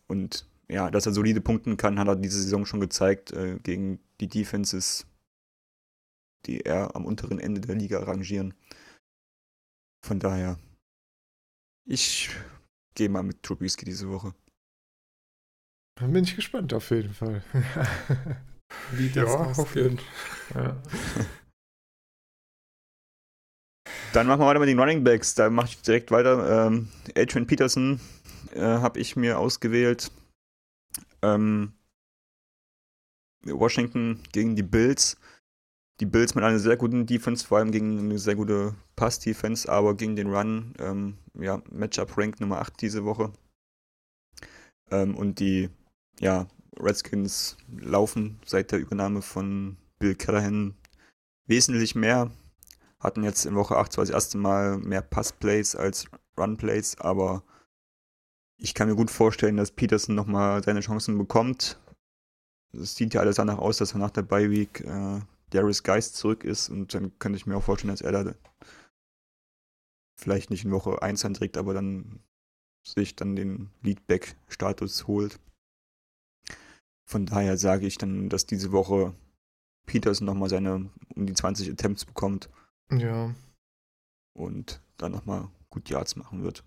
Und ja, dass er solide punkten kann, hat er diese Saison schon gezeigt äh, gegen die Defenses, die eher am unteren Ende der Liga rangieren. Von daher, ich gehe mal mit Trubisky diese Woche. Dann bin ich gespannt auf jeden Fall. Wie das ja, auf jeden Fall. Ja. Dann machen wir weiter mit den Running Backs. Da mache ich direkt weiter. Ähm, Adrian Peterson äh, habe ich mir ausgewählt. Ähm, Washington gegen die Bills. Die Bills mit einer sehr guten Defense, vor allem gegen eine sehr gute Pass-Defense, aber gegen den Run, ähm, ja, Matchup-Rank Nummer 8 diese Woche. Ähm, und die, ja, Redskins laufen seit der Übernahme von Bill Callahan wesentlich mehr. Hatten jetzt in Woche 8 zwar das erste Mal mehr Pass-Plays als Run-Plays, aber ich kann mir gut vorstellen, dass Peterson nochmal seine Chancen bekommt. Es sieht ja alles danach aus, dass er nach der Bye-Week äh, Darius Geist zurück ist und dann könnte ich mir auch vorstellen, dass er da vielleicht nicht in Woche 1 anträgt, aber dann sich dann den Leadback-Status holt. Von daher sage ich dann, dass diese Woche Peterson nochmal seine um die 20 Attempts bekommt. Ja. Und dann nochmal gut Yards machen wird.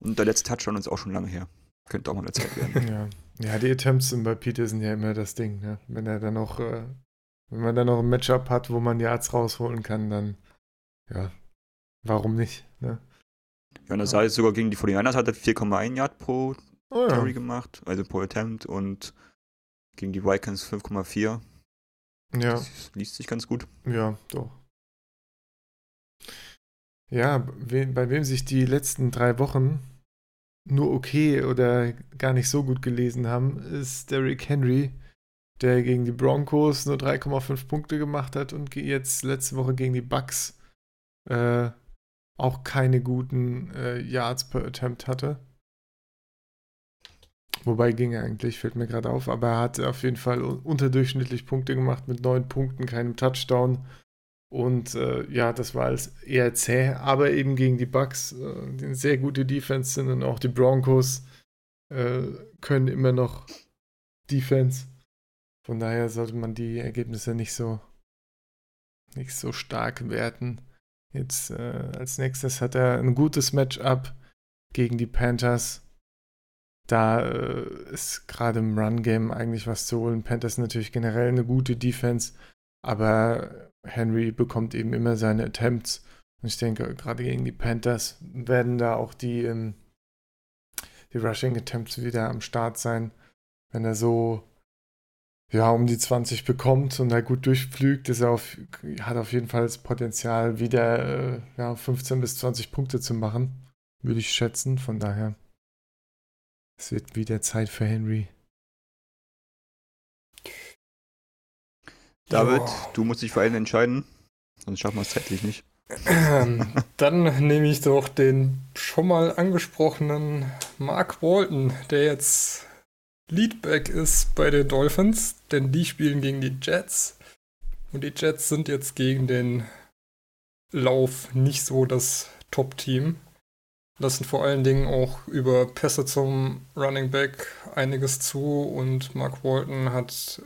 Und der letzte Touchdown ist auch schon lange her. Könnte auch mal eine Zeit werden. ja. ja, die Attempts sind bei Peterson ja immer das Ding. Ne? Wenn er dann noch, äh, wenn man dann noch ein Matchup hat, wo man Yards rausholen kann, dann ja, warum nicht? Ne? Ja, und das heißt sogar gegen die 49ers hat er 4,1 Yard pro oh, ja. gemacht, also pro Attempt und gegen die Vikings 5,4. Ja. Das liest sich ganz gut. Ja, doch. Ja, bei wem sich die letzten drei Wochen nur okay oder gar nicht so gut gelesen haben, ist Derrick Henry, der gegen die Broncos nur 3,5 Punkte gemacht hat und jetzt letzte Woche gegen die Bucks äh, auch keine guten äh, Yards per Attempt hatte. Wobei ging er eigentlich, fällt mir gerade auf, aber er hat auf jeden Fall unterdurchschnittlich Punkte gemacht mit neun Punkten, keinem Touchdown und äh, ja, das war als eher zäh, aber eben gegen die Bucks, äh, die eine sehr gute Defense sind und auch die Broncos äh, können immer noch Defense. Von daher sollte man die Ergebnisse nicht so nicht so stark werten. Jetzt äh, als nächstes hat er ein gutes Matchup gegen die Panthers. Da äh, ist gerade im Run-Game eigentlich was zu holen. Panthers natürlich generell eine gute Defense, aber Henry bekommt eben immer seine Attempts. Und ich denke, gerade gegen die Panthers werden da auch die, ähm, die Rushing Attempts wieder am Start sein. Wenn er so ja, um die 20 bekommt und da gut durchpflügt, ist er auf, hat auf jeden Fall das Potenzial, wieder äh, ja, 15 bis 20 Punkte zu machen, würde ich schätzen. Von daher, es wird wieder Zeit für Henry. David, ja. du musst dich für einen entscheiden, sonst schaffen wir es zeitlich nicht. Ähm, dann nehme ich doch den schon mal angesprochenen Mark Walton, der jetzt Leadback ist bei den Dolphins, denn die spielen gegen die Jets. Und die Jets sind jetzt gegen den Lauf nicht so das Top-Team. Lassen vor allen Dingen auch über Pässe zum Running Back einiges zu und Mark Walton hat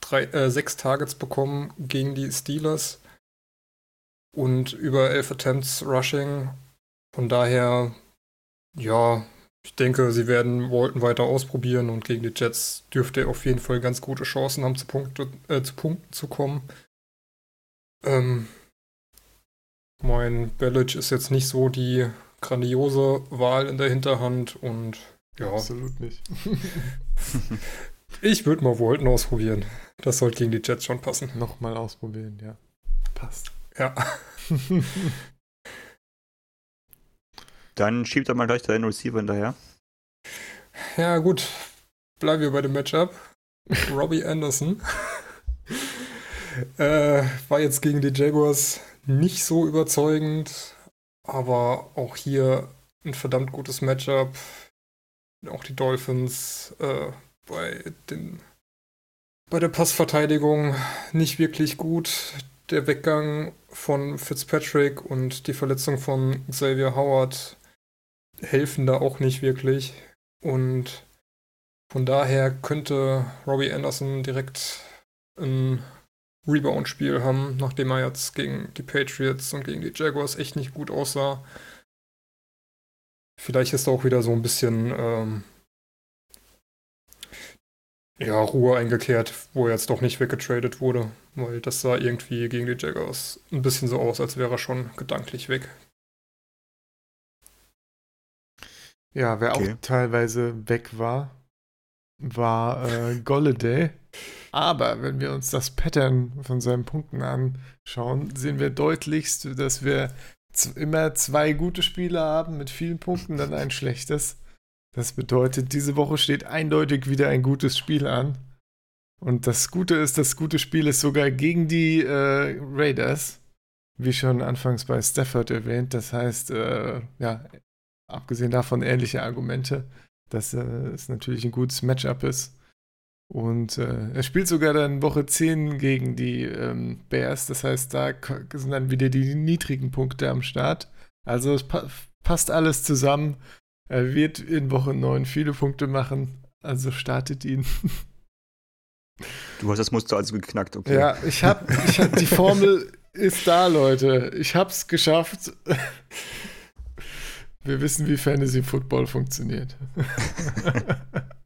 drei, äh, sechs Targets bekommen gegen die Steelers und über elf Attempts Rushing. Von daher, ja, ich denke, sie werden Walton weiter ausprobieren und gegen die Jets dürfte er auf jeden Fall ganz gute Chancen haben, zu, Punkte, äh, zu Punkten zu kommen. Ähm, mein Belic ist jetzt nicht so die grandiose Wahl in der Hinterhand und ja. Absolut nicht. Ich würde mal Walton ausprobieren. Das sollte gegen die Jets schon passen. Nochmal ausprobieren, ja. Passt. Ja. Dann schiebt er mal gleich deinen Receiver hinterher. Ja, gut. Bleiben wir bei dem Matchup. Robbie Anderson. äh, war jetzt gegen die Jaguars nicht so überzeugend, aber auch hier ein verdammt gutes Matchup. Auch die Dolphins äh, bei, den, bei der Passverteidigung nicht wirklich gut. der Weggang von Fitzpatrick und die Verletzung von Xavier Howard helfen da auch nicht wirklich. Und von daher könnte Robbie Anderson direkt ein Rebound-Spiel haben, nachdem er jetzt gegen die Patriots und gegen die Jaguars echt nicht gut aussah. Vielleicht ist da auch wieder so ein bisschen ähm, ja, Ruhe eingekehrt, wo er jetzt doch nicht weggetradet wurde, weil das sah irgendwie gegen die Jaguars ein bisschen so aus, als wäre er schon gedanklich weg. Ja, wer okay. auch teilweise weg war, war äh, Golladay. Aber wenn wir uns das Pattern von seinen Punkten anschauen, sehen wir deutlichst, dass wir immer zwei gute Spiele haben mit vielen Punkten, dann ein schlechtes. Das bedeutet, diese Woche steht eindeutig wieder ein gutes Spiel an. Und das Gute ist, das gute Spiel ist sogar gegen die äh, Raiders, wie schon anfangs bei Stafford erwähnt. Das heißt, äh, ja, abgesehen davon ähnliche Argumente, dass äh, es natürlich ein gutes Matchup ist. Und äh, er spielt sogar dann Woche 10 gegen die ähm, Bears. Das heißt, da sind dann wieder die niedrigen Punkte am Start. Also es pa passt alles zusammen. Er wird in Woche 9 viele Punkte machen. Also startet ihn. Du hast das Muster also geknackt, okay. Ja, ich hab, ich hab die Formel ist da, Leute. Ich hab's geschafft. Wir wissen, wie Fantasy Football funktioniert.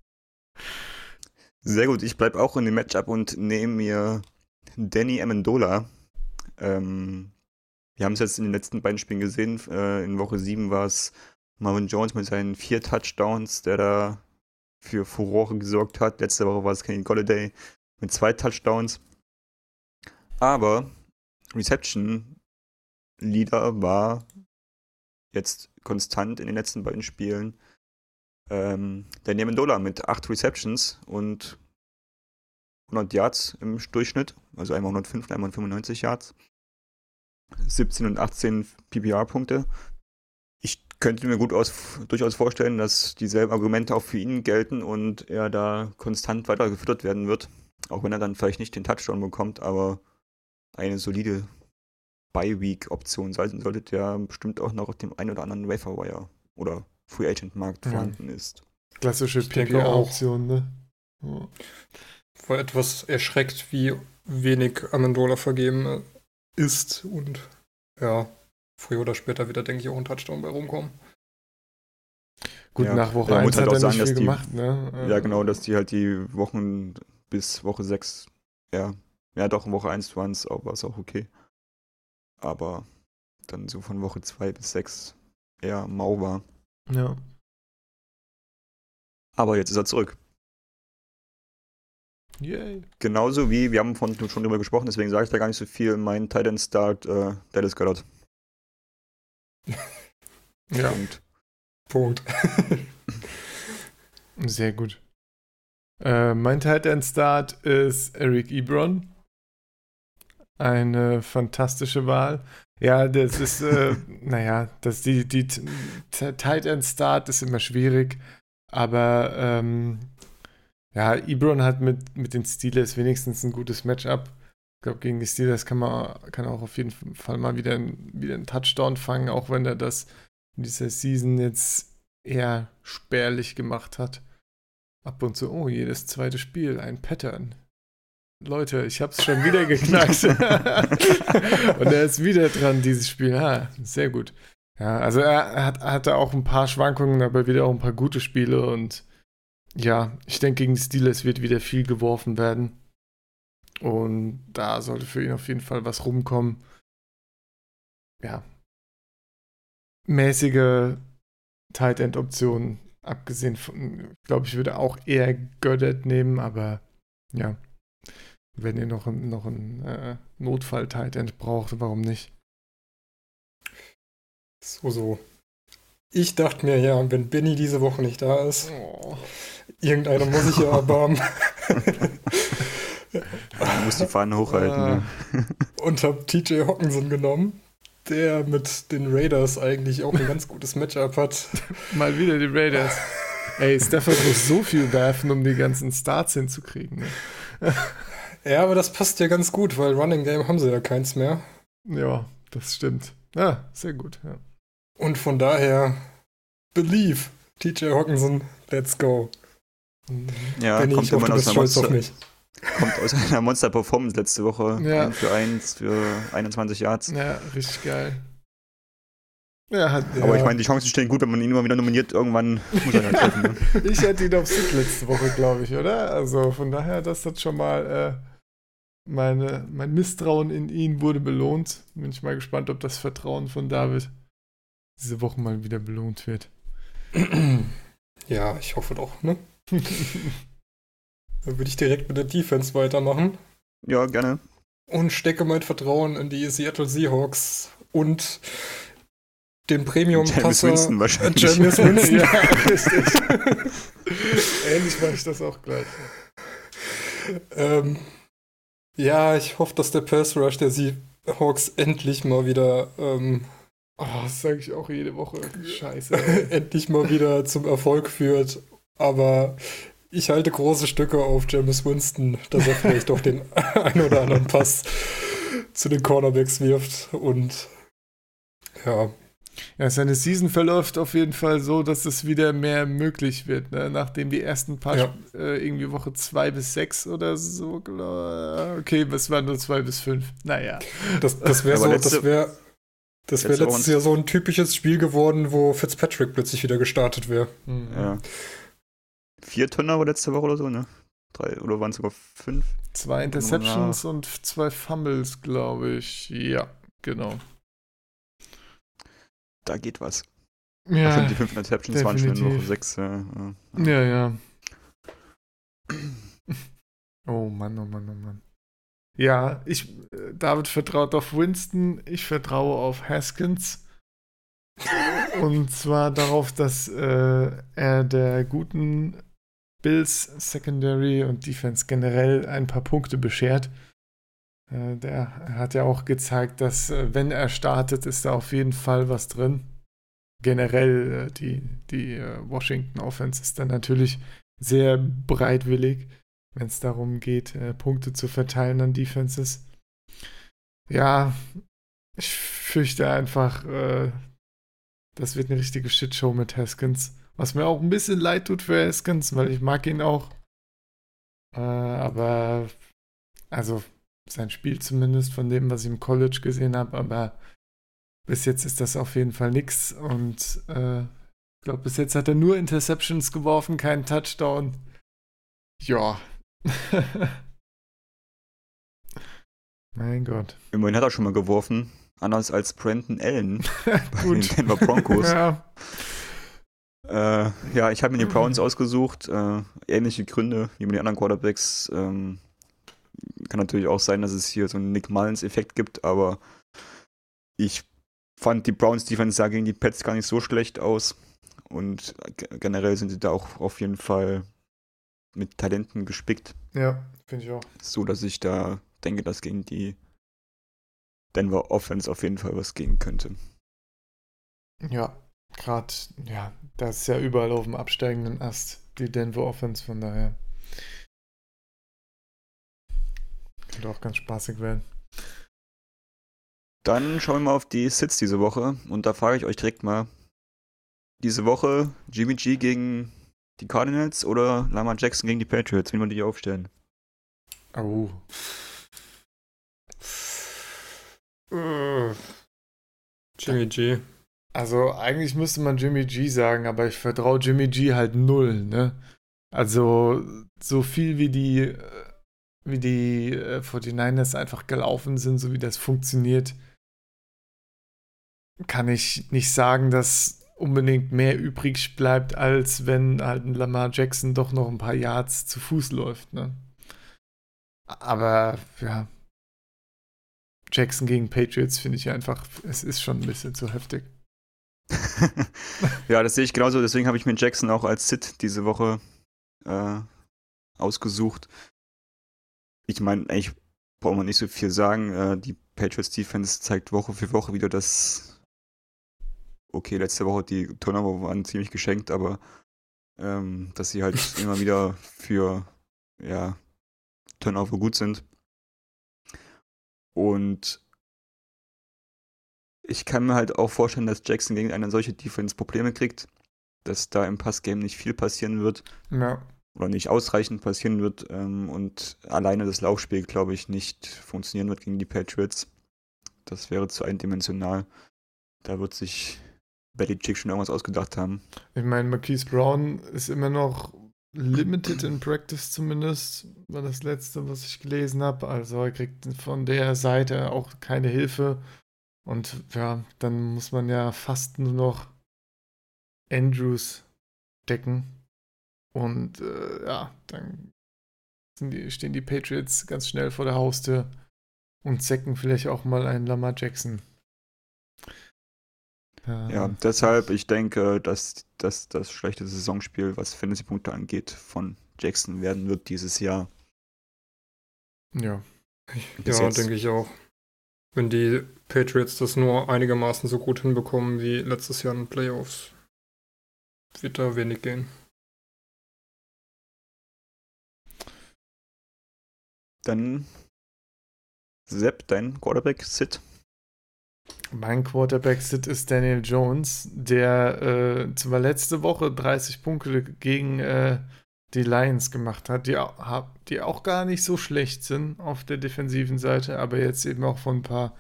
Sehr gut, ich bleibe auch in dem Matchup und nehme mir Danny Amendola. Ähm, wir haben es jetzt in den letzten beiden Spielen gesehen. Äh, in Woche 7 war es Marvin Jones mit seinen vier Touchdowns, der da für Furore gesorgt hat. Letzte Woche war es Kenny Golladay mit zwei Touchdowns. Aber Reception Leader war jetzt konstant in den letzten beiden Spielen ähm, Danny Amendola mit 8 Receptions und 100 Yards im Durchschnitt, also einmal 105, einmal 95 Yards. 17 und 18 PPR-Punkte. Ich könnte mir gut aus, durchaus vorstellen, dass dieselben Argumente auch für ihn gelten und er da konstant weiter gefüttert werden wird. Auch wenn er dann vielleicht nicht den Touchdown bekommt, aber eine solide Bye-Week-Option sollte der bestimmt auch noch auf dem einen oder anderen Waferwire oder Free Agent Markt ja. vorhanden ist. Klassische PPR-Option, ne? Ja. War etwas erschreckt, wie wenig Amendola vergeben ist und ja, früher oder später wieder, denke ich, auch ein Touchdown bei rumkommen. Gut, ja, nach Woche 1 halt hat er sagen, nicht viel die, gemacht, ne? Ja, genau, dass die halt die Wochen bis Woche 6, ja, ja doch, in Woche 1 waren es, war es auch okay. Aber dann so von Woche 2 bis 6 eher mau war. Ja. Aber jetzt ist er zurück. Yay. Genauso wie, wir haben von, schon drüber gesprochen, deswegen sage ich da gar nicht so viel, mein Titan Start äh, Dallas Goddard. ja. Punkt. Punkt. Sehr gut. Äh, mein Titan Start ist Eric Ebron. Eine fantastische Wahl. Ja, das ist, äh, naja, das, die, die Tight End Start ist immer schwierig, aber ähm, ja, Ebron hat mit, mit den Steelers wenigstens ein gutes Matchup. Ich glaube, gegen die Steelers kann man kann auch auf jeden Fall mal wieder, wieder einen Touchdown fangen, auch wenn er das in dieser Season jetzt eher spärlich gemacht hat. Ab und zu, oh, jedes zweite Spiel, ein Pattern. Leute, ich hab's schon wieder geknackt. und er ist wieder dran, dieses Spiel. Ja, sehr gut. Ja, also er hat, hatte auch ein paar Schwankungen, aber wieder auch ein paar gute Spiele und ja, ich denke, gegen die Steelers wird wieder viel geworfen werden. Und da sollte für ihn auf jeden Fall was rumkommen. Ja. Mäßige Tight End Optionen, abgesehen von, glaube ich, würde auch eher Goddard nehmen, aber ja, wenn ihr noch, noch einen äh, Notfall-Tight-End braucht, warum nicht? So, so. Ich dachte mir, ja, wenn Benny diese Woche nicht da ist, oh. irgendeiner muss sich ja erbarmen. Man muss die Fahne hochhalten. Ja. Ne? Und hab TJ Hawkinson genommen, der mit den Raiders eigentlich auch ein ganz gutes Matchup hat. Mal wieder die Raiders. Ey, Stafford muss so viel werfen, um die ganzen Starts hinzukriegen. Ne? Ja, aber das passt ja ganz gut, weil Running Game haben sie ja keins mehr. Ja, das stimmt. Ja, sehr gut. Ja. Und von daher, believe, TJ Hawkinson, let's go. Ja, Benny, kommt ich hoffe, du bist stolz auf Monster, mich. kommt aus einer Monster-Performance letzte Woche. Ja. Ein für 1 für 21 Yards. ja, richtig geil. Ja, hat, Aber ja. ich meine, die Chancen stehen gut, wenn man ihn immer wieder nominiert. Irgendwann muss er halt treffen. Ne? ich hatte ihn auf Sit letzte Woche, glaube ich, oder? Also von daher, das hat schon mal äh, meine, mein Misstrauen in ihn wurde belohnt. Bin ich mal gespannt, ob das Vertrauen von David diese Woche mal wieder belohnt wird. Ja, ich hoffe doch, ne? Dann würde ich direkt mit der Defense weitermachen Ja, gerne. und stecke mein Vertrauen in die Seattle Seahawks und den Premium-Passer James Winston wahrscheinlich. Jameis Winston. ja, richtig. Ähnlich mache ich das auch gleich. ähm, ja, ich hoffe, dass der Pass Rush der Seahawks endlich mal wieder ähm, Oh, das sage ich auch jede Woche. Scheiße. endlich mal wieder zum Erfolg führt. Aber ich halte große Stücke auf James Winston, dass er vielleicht doch den ein oder anderen Pass zu den Cornerbacks wirft. Und ja, Ja, seine Season verläuft auf jeden Fall so, dass es wieder mehr möglich wird. Ne? Nachdem die ersten paar, Ja. Äh, irgendwie Woche 2 bis 6 oder so, glaub- okay, es waren nur 2 bis 5. Naja. das, das wäre so, letzte- das wäre das wäre letzte letztes Jahr so ein typisches Spiel geworden, wo Fitzpatrick plötzlich wieder gestartet wäre. Mhm. Ja. Vier Turnover letzte Woche oder so, ne? Drei, oder waren es sogar fünf? Zwei Interceptions und zwei Fumbles, glaube ich. Ja, genau. Da geht was. Ja, Ach, die fünf Interceptions waren schon in. Woche sechs. Ja, ja. ja, ja. Oh Mann, oh Mann, oh Mann. Ja, ich, äh, David vertraut auf Winston, ich vertraue auf Haskins. Und zwar darauf, dass äh, er der guten Bills Secondary und Defense generell ein paar Punkte beschert. Äh, der hat ja auch gezeigt, dass äh, wenn er startet, ist da auf jeden Fall was drin. Generell äh, die, die Washington Offense ist dann natürlich sehr bereitwillig, wenn es darum geht, Punkte zu verteilen an Defenses. Ja, ich fürchte einfach, das wird eine richtige Shitshow mit Haskins. Was mir auch ein bisschen leid tut für Haskins, weil ich mag ihn auch. Aber, also sein Spiel zumindest von dem, was ich im College gesehen habe, aber bis jetzt ist das auf jeden Fall nix. Und äh, ich glaube, bis jetzt hat er nur Interceptions geworfen, keinen Touchdown. Ja. mein Gott. Immerhin hat er schon mal geworfen. Anders als Brandon Allen bei den. Denver Broncos. Ja. Äh, ja, ich habe mir die Browns ausgesucht. Äh, ähnliche Gründe wie mit den anderen Quarterbacks. Ähm, kann natürlich auch sein, dass es hier so einen Nick Mullins-Effekt gibt, aber ich fand die Browns Defense sah gegen die Pets gar nicht so schlecht aus. Und generell sind sie da auch auf jeden Fall mit Talenten gespickt, ja, finde ich auch. so dass ich da denke, dass gegen die Denver Offense auf jeden Fall was gehen könnte. Ja, gerade, ja, das ist ja überall auf dem absteigenden Ast, die Denver Offense, von daher. Könnte auch ganz spaßig werden. Dann schauen wir mal auf die Sits diese Woche. Und da frage ich euch direkt mal: Diese Woche Jimmy G gegen die Cardinals oder Lama Jackson gegen die Patriots? Wie wollen die aufstellen? Oh. Äh, Jimmy G. Also eigentlich müsste man Jimmy G sagen, aber ich vertraue Jimmy G halt null, ne? Also so viel wie die, äh, wie die äh, 49ers einfach gelaufen sind, so wie das funktioniert, kann ich nicht sagen, dass unbedingt mehr übrig bleibt, als wenn halt ein Lamar Jackson doch noch ein paar Yards zu Fuß läuft, ne? Aber ja, Jackson gegen Patriots finde ich einfach, es ist schon ein bisschen zu heftig. ja, das sehe ich genauso. Deswegen habe ich mir Jackson auch als Sit diese Woche äh, ausgesucht. Ich meine, eigentlich braucht man nicht so viel sagen. Äh, die Patriots Defense zeigt Woche für Woche wieder, dass okay, letzte Woche die Turnover waren ziemlich geschenkt, aber ähm, dass sie halt immer wieder für ja, Turnover gut sind. Und ich kann mir halt auch vorstellen, dass Jackson gegen eine solche Defense Probleme kriegt, dass da im Passgame nicht viel passieren wird. Ja. Oder nicht ausreichend passieren wird ähm, und alleine das Laufspiel, glaube ich, nicht funktionieren wird gegen die Patriots. Das wäre zu eindimensional. Da wird sich Belichick schon irgendwas ausgedacht haben. Ich meine, Marquise Brown ist immer noch limited in practice zumindest, war das letzte, was ich gelesen habe. Also er kriegt von der Seite auch keine Hilfe. Und ja, dann muss man ja fast nur noch Andrews decken. Und äh, ja, dann die, stehen die Patriots ganz schnell vor der Haustür und zecken vielleicht auch mal einen Lamar Jackson. Ja, ja deshalb, ich denke, dass, dass das schlechte Saisonspiel, was Fantasy-Punkte angeht, von Jackson werden wird dieses Jahr. Ja. ja, denke ich auch. Wenn die Patriots das nur einigermaßen so gut hinbekommen wie letztes Jahr in den Playoffs, wird da wenig gehen. Dann Sepp, dein Quarterback, Sid. Mein Quarterback-Sit ist Daniel Jones, der äh, zwar letzte Woche 30 Punkte gegen äh, die Lions gemacht hat, die, die auch gar nicht so schlecht sind auf der defensiven Seite, aber jetzt eben auch von ein paar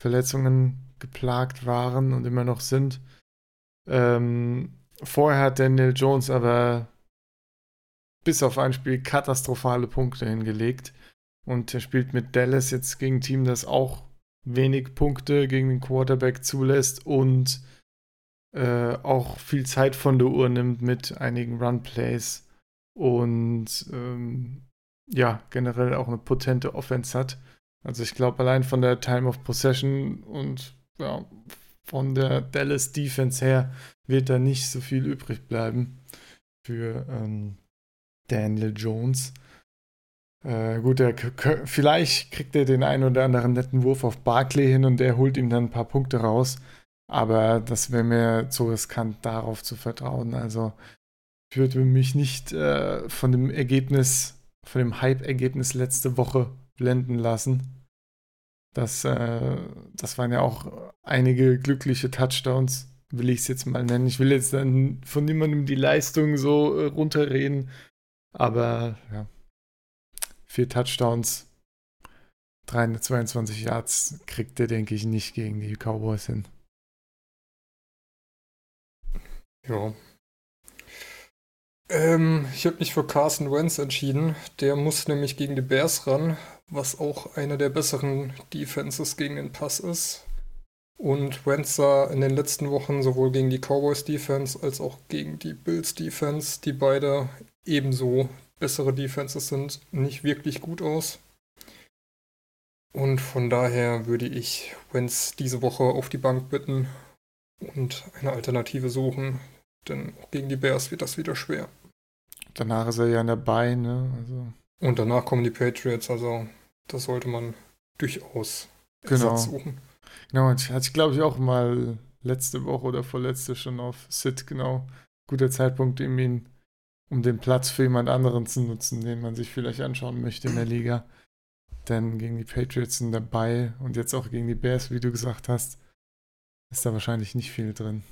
Verletzungen geplagt waren und immer noch sind. Ähm, vorher hat Daniel Jones aber bis auf ein Spiel katastrophale Punkte hingelegt und er spielt mit Dallas jetzt gegen ein Team, das auch wenig Punkte gegen den Quarterback zulässt und äh, auch viel Zeit von der Uhr nimmt mit einigen Run-Plays und ähm, ja, generell auch eine potente Offense hat. Also ich glaube, allein von der Time of Possession und ja, von der Dallas Defense her wird da nicht so viel übrig bleiben für ähm, Daniel Jones. Äh, gut, der, vielleicht kriegt er den einen oder anderen netten Wurf auf Barclay hin und der holt ihm dann ein paar Punkte raus. Aber das wäre mir zu riskant, darauf zu vertrauen. Also ich würde mich nicht äh, von dem Ergebnis, von dem Hype-Ergebnis letzte Woche blenden lassen. Das, äh, das waren ja auch einige glückliche Touchdowns, will ich es jetzt mal nennen. Ich will jetzt dann von niemandem die Leistung so äh, runterreden. Aber ja, vier Touchdowns, 322 Yards kriegt er, denke ich, nicht gegen die Cowboys hin. Ja. Ähm, ich habe mich für Carson Wentz entschieden. Der muss nämlich gegen die Bears ran, was auch eine der besseren Defenses gegen den Pass ist. Und Wentz sah in den letzten Wochen sowohl gegen die Cowboys Defense als auch gegen die Bills Defense, die beide ebenso bessere Defenses sind, nicht wirklich gut aus. Und von daher würde ich Wenz diese Woche auf die Bank bitten und eine Alternative suchen, denn gegen die Bears wird das wieder schwer. Danach ist er ja in der Beine. ne? Also. Und danach kommen die Patriots, also das sollte man durchaus genau. suchen. Genau, und hatte ich glaube ich auch mal letzte Woche oder vorletzte schon auf Sit, genau. Guter Zeitpunkt, um ihn um den Platz für jemand anderen zu nutzen, den man sich vielleicht anschauen möchte in der Liga. Denn gegen die Patriots sind dabei und jetzt auch gegen die Bears, wie du gesagt hast, ist da wahrscheinlich nicht viel drin.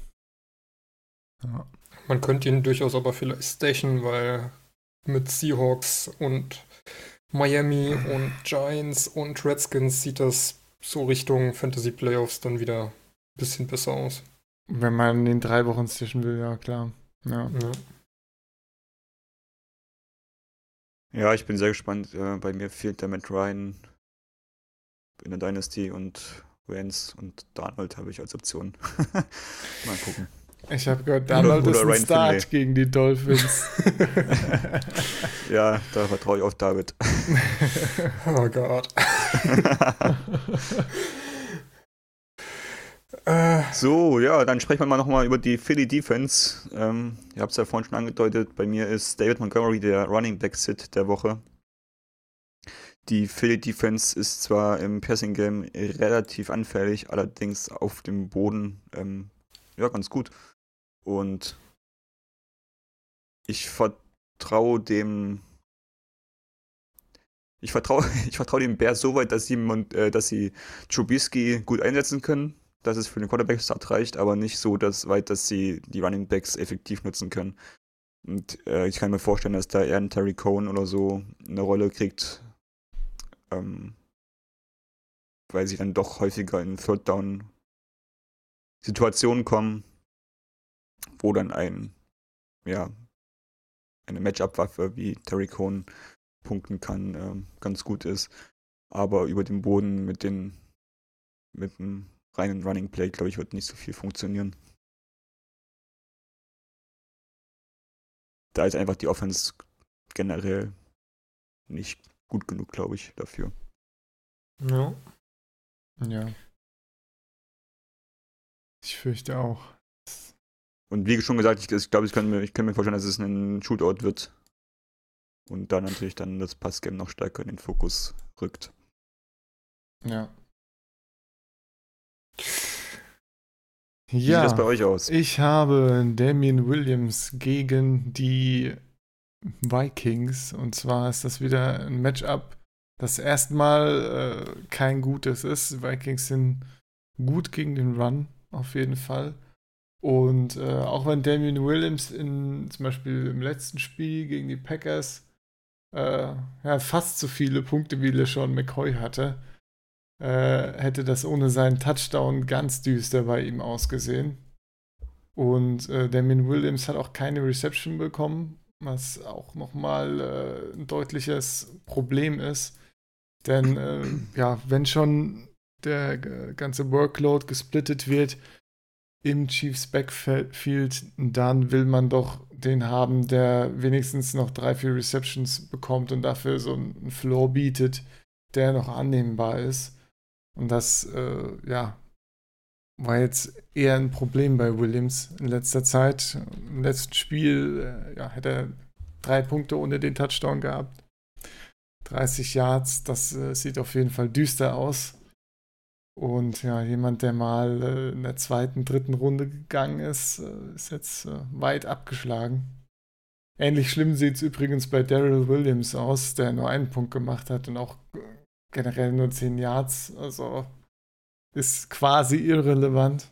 Ja. Man könnte ihn durchaus aber vielleicht stachen, weil mit Seahawks und Miami und Giants und Redskins sieht das so Richtung Fantasy Playoffs dann wieder ein bisschen besser aus. Wenn man in drei Wochen stachen will, ja klar. Ja. ja. Ja, ich bin sehr gespannt. Äh, bei mir fehlt der Matt Ryan in der Dynasty und Vance und Donald habe ich als Option. Mal gucken. Ich habe gehört, Donald ist ein Ryan Start Finlay. gegen die Dolphins. ja, da vertraue ich auf David. oh Gott. Äh. So, ja, dann sprechen wir mal nochmal über die Philly Defense. Ähm, ihr habt es ja vorhin schon angedeutet, bei mir ist David Montgomery der Running Back Sit der Woche. Die Philly Defense ist zwar im Passing Game relativ anfällig, allerdings auf dem Boden ähm, ja ganz gut. Und ich vertraue dem ich vertraue ich vertrau den Bears so weit, dass sie, äh, dass sie Trubisky gut einsetzen können, dass es für den Quarterback-Start reicht, aber nicht so dass, weit, dass sie die Running Backs effektiv nutzen können. Und äh, ich kann mir vorstellen, dass da eher ein Terry Cohn oder so eine Rolle kriegt, ähm, weil sie dann doch häufiger in Third Down Situationen kommen, wo dann ein, ja, eine Matchup-Waffe wie Terry Cohn punkten kann, ähm, ganz gut ist. Aber über den Boden mit den mit einem reinen Running Play, glaube ich, wird nicht so viel funktionieren. Da ist einfach die Offense generell nicht gut genug, glaube ich, dafür. Ja. Ja. Ich fürchte auch. Und wie schon gesagt, ich, ich glaube, ich kann, mir, ich kann mir vorstellen, dass es ein Shootout wird. Und da natürlich dann das Passgame noch stärker in den Fokus rückt. Ja. Wie ja, sieht das bei euch aus? Ich habe Damien Williams gegen die Vikings. Und zwar ist das wieder ein Matchup, das erstmal äh, kein gutes ist. Die Vikings sind gut gegen den Run, auf jeden Fall. Und äh, auch wenn Damien Williams in, zum Beispiel im letzten Spiel gegen die Packers äh, ja, fast so viele Punkte wie LeSean McCoy hatte, hätte das ohne seinen Touchdown ganz düster bei ihm ausgesehen. Und äh, Damien Williams hat auch keine Reception bekommen, was auch nochmal äh, ein deutliches Problem ist. Denn äh, ja, wenn schon der ganze Workload gesplittet wird im Chiefs Backfield, dann will man doch den haben, der wenigstens noch drei, vier Receptions bekommt und dafür so einen Floor bietet, der noch annehmbar ist. Und das, äh, ja, war jetzt eher ein Problem bei Williams in letzter Zeit. Im letzten Spiel äh, ja, hätte er drei Punkte ohne den Touchdown gehabt. 30 Yards, das äh, sieht auf jeden Fall düster aus. Und ja, jemand, der mal äh, in der zweiten, dritten Runde gegangen ist, äh, ist jetzt äh, weit abgeschlagen. Ähnlich schlimm sieht es übrigens bei Daryl Williams aus, der nur einen Punkt gemacht hat und auch äh, generell nur 10 Yards. Also ist quasi irrelevant.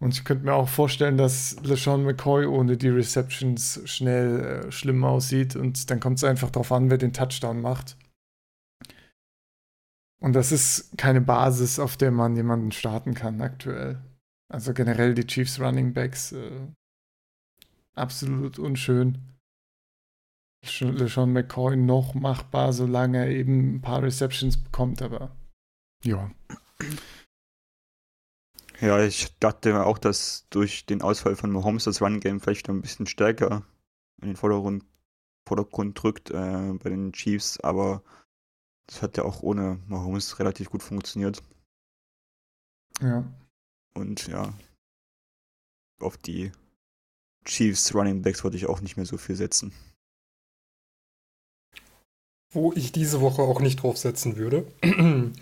Und ich könnte mir auch vorstellen, dass LeSean McCoy ohne die Receptions schnell äh, schlimm aussieht und dann kommt es einfach darauf an, wer den Touchdown macht. Und das ist keine Basis, auf der man jemanden starten kann aktuell. Also generell die Chiefs Running Backs äh, absolut unschön. LeSean McCoy noch machbar, solange er eben ein paar Receptions bekommt, aber ja. Ja, ich dachte auch, dass durch den Ausfall von Mahomes das Run-Game vielleicht ein bisschen stärker in den Vordergrund, Vordergrund drückt äh, bei den Chiefs, aber das hat ja auch ohne Mahomes relativ gut funktioniert. Ja. Und ja, auf die Chiefs Running Backs wollte ich auch nicht mehr so viel setzen. Wo ich diese Woche auch nicht drauf setzen würde,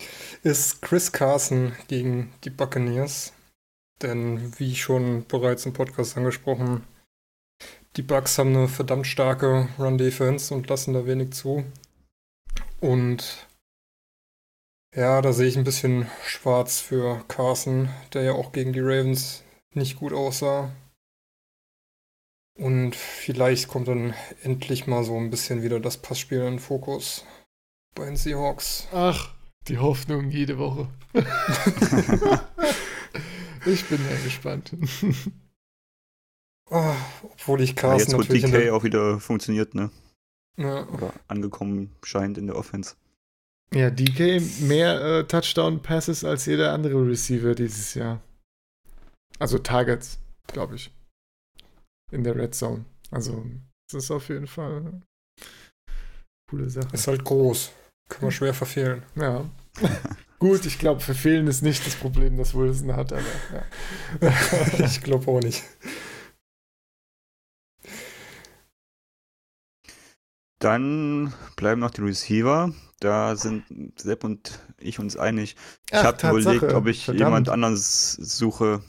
ist Chris Carson gegen die Buccaneers. Denn wie schon bereits im Podcast angesprochen, die Bucks haben eine verdammt starke Run-Defense und lassen da wenig zu. Und ja, da sehe ich ein bisschen schwarz für Carson, der ja auch gegen die Ravens nicht gut aussah. Und vielleicht kommt dann endlich mal so ein bisschen wieder das Passspiel in den Fokus bei den Seahawks. Ach, die Hoffnung jede Woche. ich bin ja gespannt. oh, obwohl ich Carson ja, jetzt, wo DK auch wieder funktioniert, ne? Ja. Oder angekommen scheint in der Offense. Ja, DK mehr äh, Touchdown-Passes als jeder andere Receiver dieses Jahr. Also Targets, glaube ich. In der Red Zone. Also, das ist auf jeden Fall eine coole Sache. Ist halt groß. Kann man schwer verfehlen. Ja. Gut, ich glaube, verfehlen ist nicht das Problem, das Wilson hat, aber ja. ich glaube auch nicht. Dann bleiben noch die Receiver. Da sind Sepp und ich uns einig. Ich habe überlegt, ob ich Verdammt. jemand anderes suche.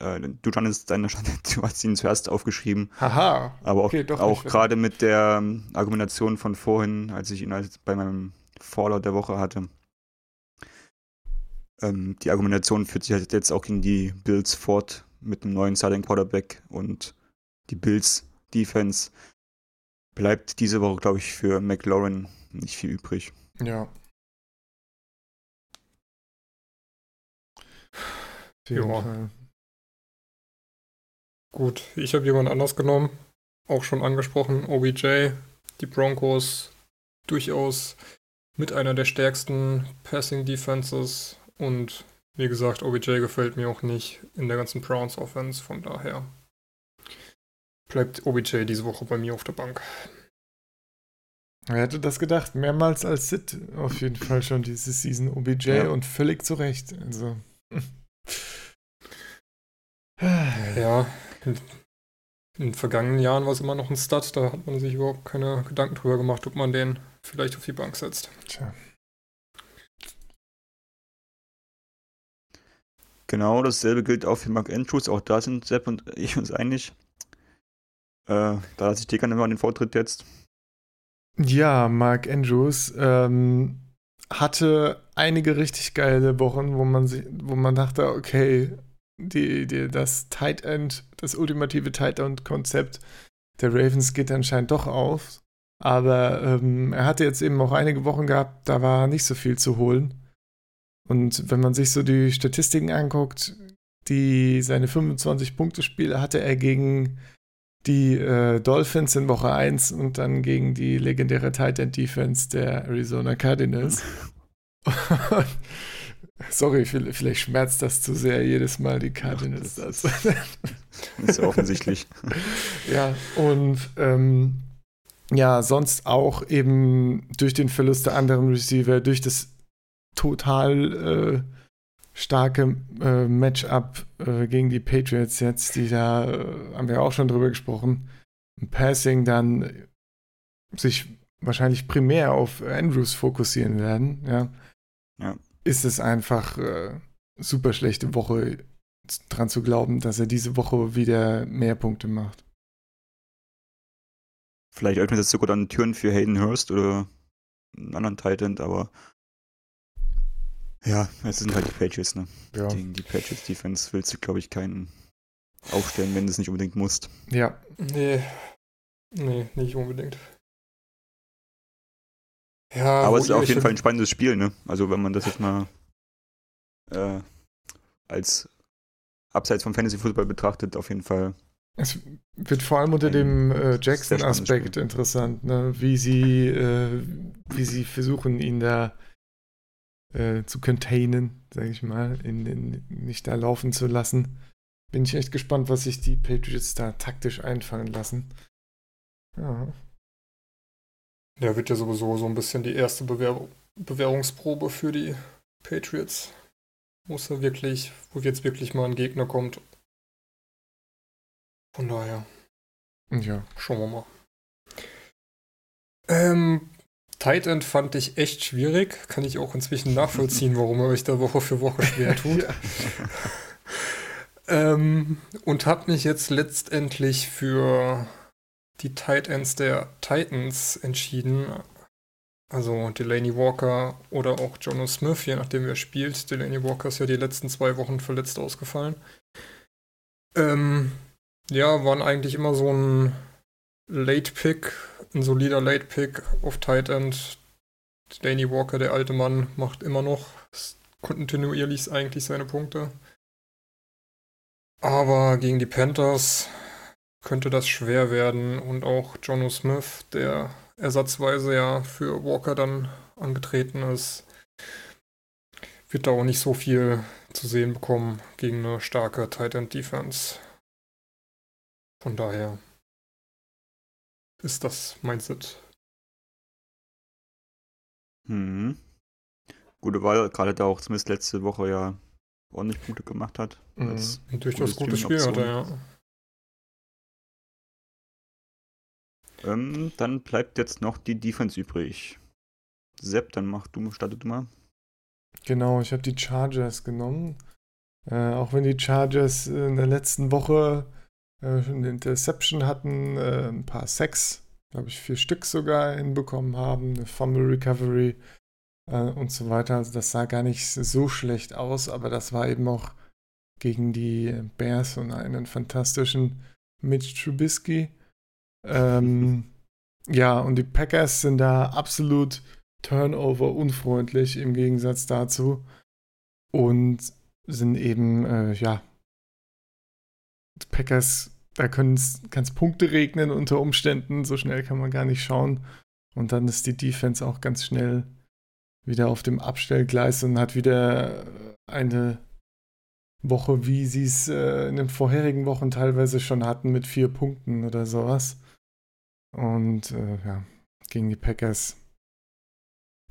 Äh, du, Janis, deine, du hast ihn zuerst aufgeschrieben. Haha. Aber auch, okay, auch gerade mit der ähm, Argumentation von vorhin, als ich ihn als bei meinem Fallout der Woche hatte. Ähm, die Argumentation führt sich halt jetzt auch gegen die Bills fort mit einem neuen Starting Quarterback und die Bills Defense bleibt diese Woche, glaube ich, für McLaurin nicht viel übrig. Ja. Ja. Gut, ich habe jemand anders genommen, auch schon angesprochen, OBJ, die Broncos durchaus mit einer der stärksten Passing Defenses und wie gesagt, OBJ gefällt mir auch nicht in der ganzen Browns Offense, von daher bleibt OBJ diese Woche bei mir auf der Bank. Wer hätte das gedacht? Mehrmals als Sit auf jeden Fall schon diese Season OBJ ja. und völlig zu Recht. Also. ja, in, in, den vergangenen Jahren war es immer noch ein Stud, da hat man sich überhaupt keine Gedanken drüber gemacht, ob man den vielleicht auf die Bank setzt. Tja. Genau, dasselbe gilt auch für Mark Andrews. Auch da sind Sepp und ich uns einig. Äh, da lasse ich gerne mal den Vortritt jetzt. Ja, Mark Andrews ähm, hatte einige richtig geile Wochen, wo man, sich, wo man dachte, okay, die, die, das Tight End, das ultimative Tight End-Konzept der Ravens geht anscheinend doch auf. Aber ähm, er hatte jetzt eben auch einige Wochen gehabt, da war nicht so viel zu holen. Und wenn man sich so die Statistiken anguckt, die seine 25-Punkte-Spiele hatte er gegen die äh, Dolphins in Woche 1 und dann gegen die legendäre Tight End Defense der Arizona Cardinals. Sorry, vielleicht schmerzt das zu sehr, jedes Mal die Cardinals das. Das ist offensichtlich. ja, und ähm, ja, sonst auch eben durch den Verlust der anderen Receiver, durch das total äh, starke äh, Matchup äh, gegen die Patriots jetzt, die da, äh, haben wir auch schon drüber gesprochen, im Passing dann sich wahrscheinlich primär auf Andrews fokussieren werden, ja, ja. Ist es einfach äh, super schlechte Woche dran zu glauben, dass er diese Woche wieder mehr Punkte macht. Vielleicht öffnet das sogar dann Türen für Hayden Hurst oder einen anderen Titan, aber ja, es sind halt die Patriots, ne? Ja. Gegen die Patriots Defense willst du, glaube ich, keinen aufstellen, wenn du es nicht unbedingt musst. Ja. Nee. Nee, nicht unbedingt. Ja, aber es ist auf jeden Fall ein spannendes Spiel, ne? Also wenn man das jetzt mal äh, als abseits vom Fantasy Football betrachtet, auf jeden Fall. Es wird vor allem unter dem äh, Jackson-Aspekt interessant, ne? wie sie, äh, wie sie versuchen, ihn da äh, zu containen, sage ich mal, in, in, nicht da laufen zu lassen. Bin ich echt gespannt, was sich die Patriots da taktisch einfangen lassen. Ja. Ja, wird ja sowieso so ein bisschen die erste Bewehr Bewährungsprobe für die Patriots. Muss er wirklich, wo jetzt wirklich mal ein Gegner kommt. Von daher. Ja. Schauen wir mal. Ähm, Tight End fand ich echt schwierig. Kann ich auch inzwischen nachvollziehen, warum er euch da Woche für Woche schwer tut. ähm, und habe mich jetzt letztendlich für die Tight Ends der Titans entschieden. Also Delaney Walker oder auch Jonas Smith, je nachdem wer spielt. Delaney Walker ist ja die letzten zwei Wochen verletzt ausgefallen. Ähm, ja, waren eigentlich immer so ein Late Pick, ein solider Late Pick auf Tight End. Danny Walker, der alte Mann, macht immer noch kontinuierlich eigentlich seine Punkte. Aber gegen die Panthers könnte das schwer werden und auch Jono Smith, der ersatzweise ja für Walker dann angetreten ist, wird da auch nicht so viel zu sehen bekommen gegen eine starke Tight End Defense. Von daher ist das mein Sit. Hm. Gute Wahl, gerade da auch Smith letzte Woche ja ordentlich Punkte gemacht hat. Mhm. Durchaus gutes Spiel hat er, ja. Ähm, dann bleibt jetzt noch die Defense übrig. Sepp, dann mach du, startet du mal. Genau, ich habe die Chargers genommen. Äh, auch wenn die Chargers in der letzten Woche äh, eine Interception hatten, äh, ein paar Sacks, glaube ich, vier Stück sogar hinbekommen haben, eine Fumble Recovery. äh, und so weiter. Also das sah gar nicht so schlecht aus, aber das war eben auch gegen die Bears und einen fantastischen Mitch Trubisky. Ähm, ja, und die Packers sind da absolut Turnover unfreundlich im Gegensatz dazu und sind eben, äh, ja, die Packers, da kann es Punkte regnen unter Umständen, so schnell kann man gar nicht schauen. Und dann ist die Defense auch ganz schnell wieder auf dem Abstellgleis und hat wieder eine Woche, wie sie es äh, in den vorherigen Wochen teilweise schon hatten, mit vier Punkten oder sowas. Und äh, ja, gegen die Packers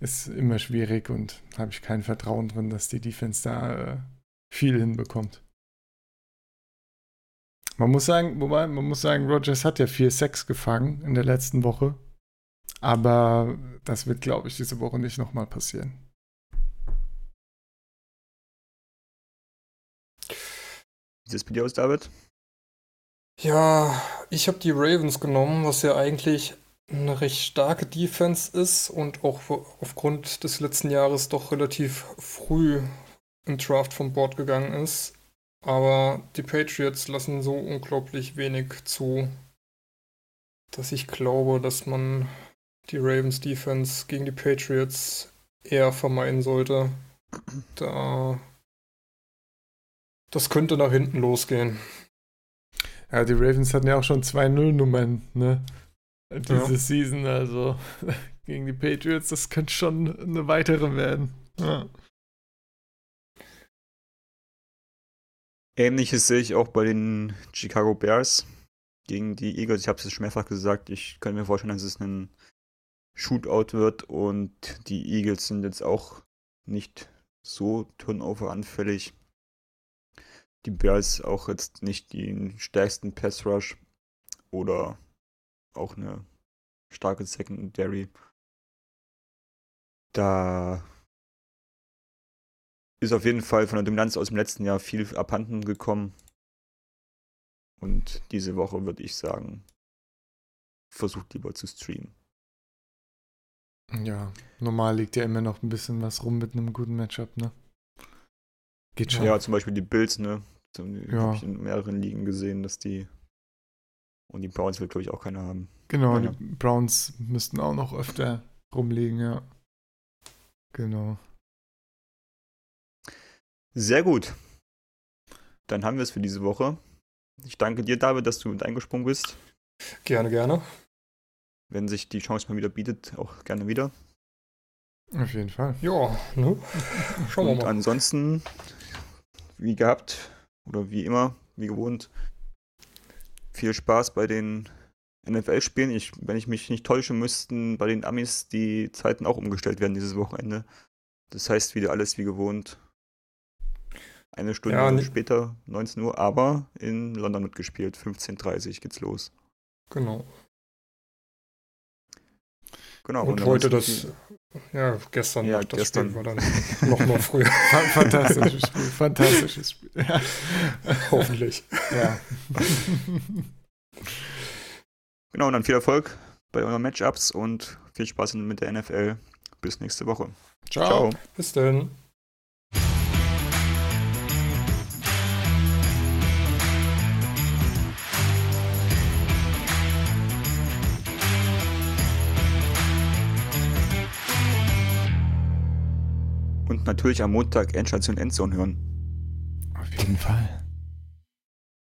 ist immer schwierig und habe ich kein Vertrauen drin, dass die Defense da äh, viel hinbekommt. Man muss sagen, wobei, man muss sagen, Rogers hat ja 4-6 gefangen in der letzten Woche. Aber das wird, glaube ich, diese Woche nicht nochmal passieren. Wie sieht es bei dir aus, David? Ja, ich habe die Ravens genommen, was ja eigentlich eine recht starke Defense ist und auch aufgrund des letzten Jahres doch relativ früh im Draft vom Board gegangen ist. Aber die Patriots lassen so unglaublich wenig zu, dass ich glaube, dass man die Ravens Defense gegen die Patriots eher vermeiden sollte. Da das könnte nach hinten losgehen. Ja, die Ravens hatten ja auch schon 2-0-Nummern, ne? Diese ja. Season, also gegen die Patriots, das könnte schon eine weitere werden. Ja. Ähnliches sehe ich auch bei den Chicago Bears gegen die Eagles. Ich habe es schon mehrfach gesagt, ich kann mir vorstellen, dass es ein Shootout wird und die Eagles sind jetzt auch nicht so turnover anfällig die Bears auch jetzt nicht den stärksten Pass Rush oder auch eine starke Secondary. Da ist auf jeden Fall von der Dominanz aus dem letzten Jahr viel abhanden gekommen. Und diese Woche würde ich sagen, versucht lieber zu streamen. Ja, normal liegt ja immer noch ein bisschen was rum mit einem guten Matchup, ne? Geht schon. Ja, zum Beispiel die Bills, ne? Ja. Habe ich in mehreren Ligen gesehen, dass die. Und die Browns will, glaube ich, auch keiner haben. Genau, ja. die Browns müssten auch noch öfter rumliegen, ja. Genau. Sehr gut. Dann haben wir es für diese Woche. Ich danke dir, David, dass du mit eingesprungen bist. Gerne, gerne. Wenn sich die Chance mal wieder bietet, auch gerne wieder. Auf jeden Fall. Ja, ne? Schauen wir mal. Und ansonsten, wie gehabt, oder wie immer, wie gewohnt, viel Spaß bei den NFL-Spielen. Ich, wenn ich mich nicht täusche, müssten bei den Amis die Zeiten auch umgestellt werden dieses Wochenende. Das heißt wieder alles wie gewohnt. Eine Stunde ja, später, 19 Uhr, aber in London wird gespielt. 15.30 Uhr geht's los. Genau. Genau. Und, und heute das, ja, gestern ja, das gestern. Spiel war dann noch mal früher. Fantastisches Spiel, fantastisches Spiel. Ja. Hoffentlich. Ja. Genau, und dann viel Erfolg bei euren Matchups und viel Spaß mit der NFL. Bis nächste Woche. Ciao. Ciao. Bis dann. Natürlich am Montag Endstation Endzone hören. Auf jeden Fall.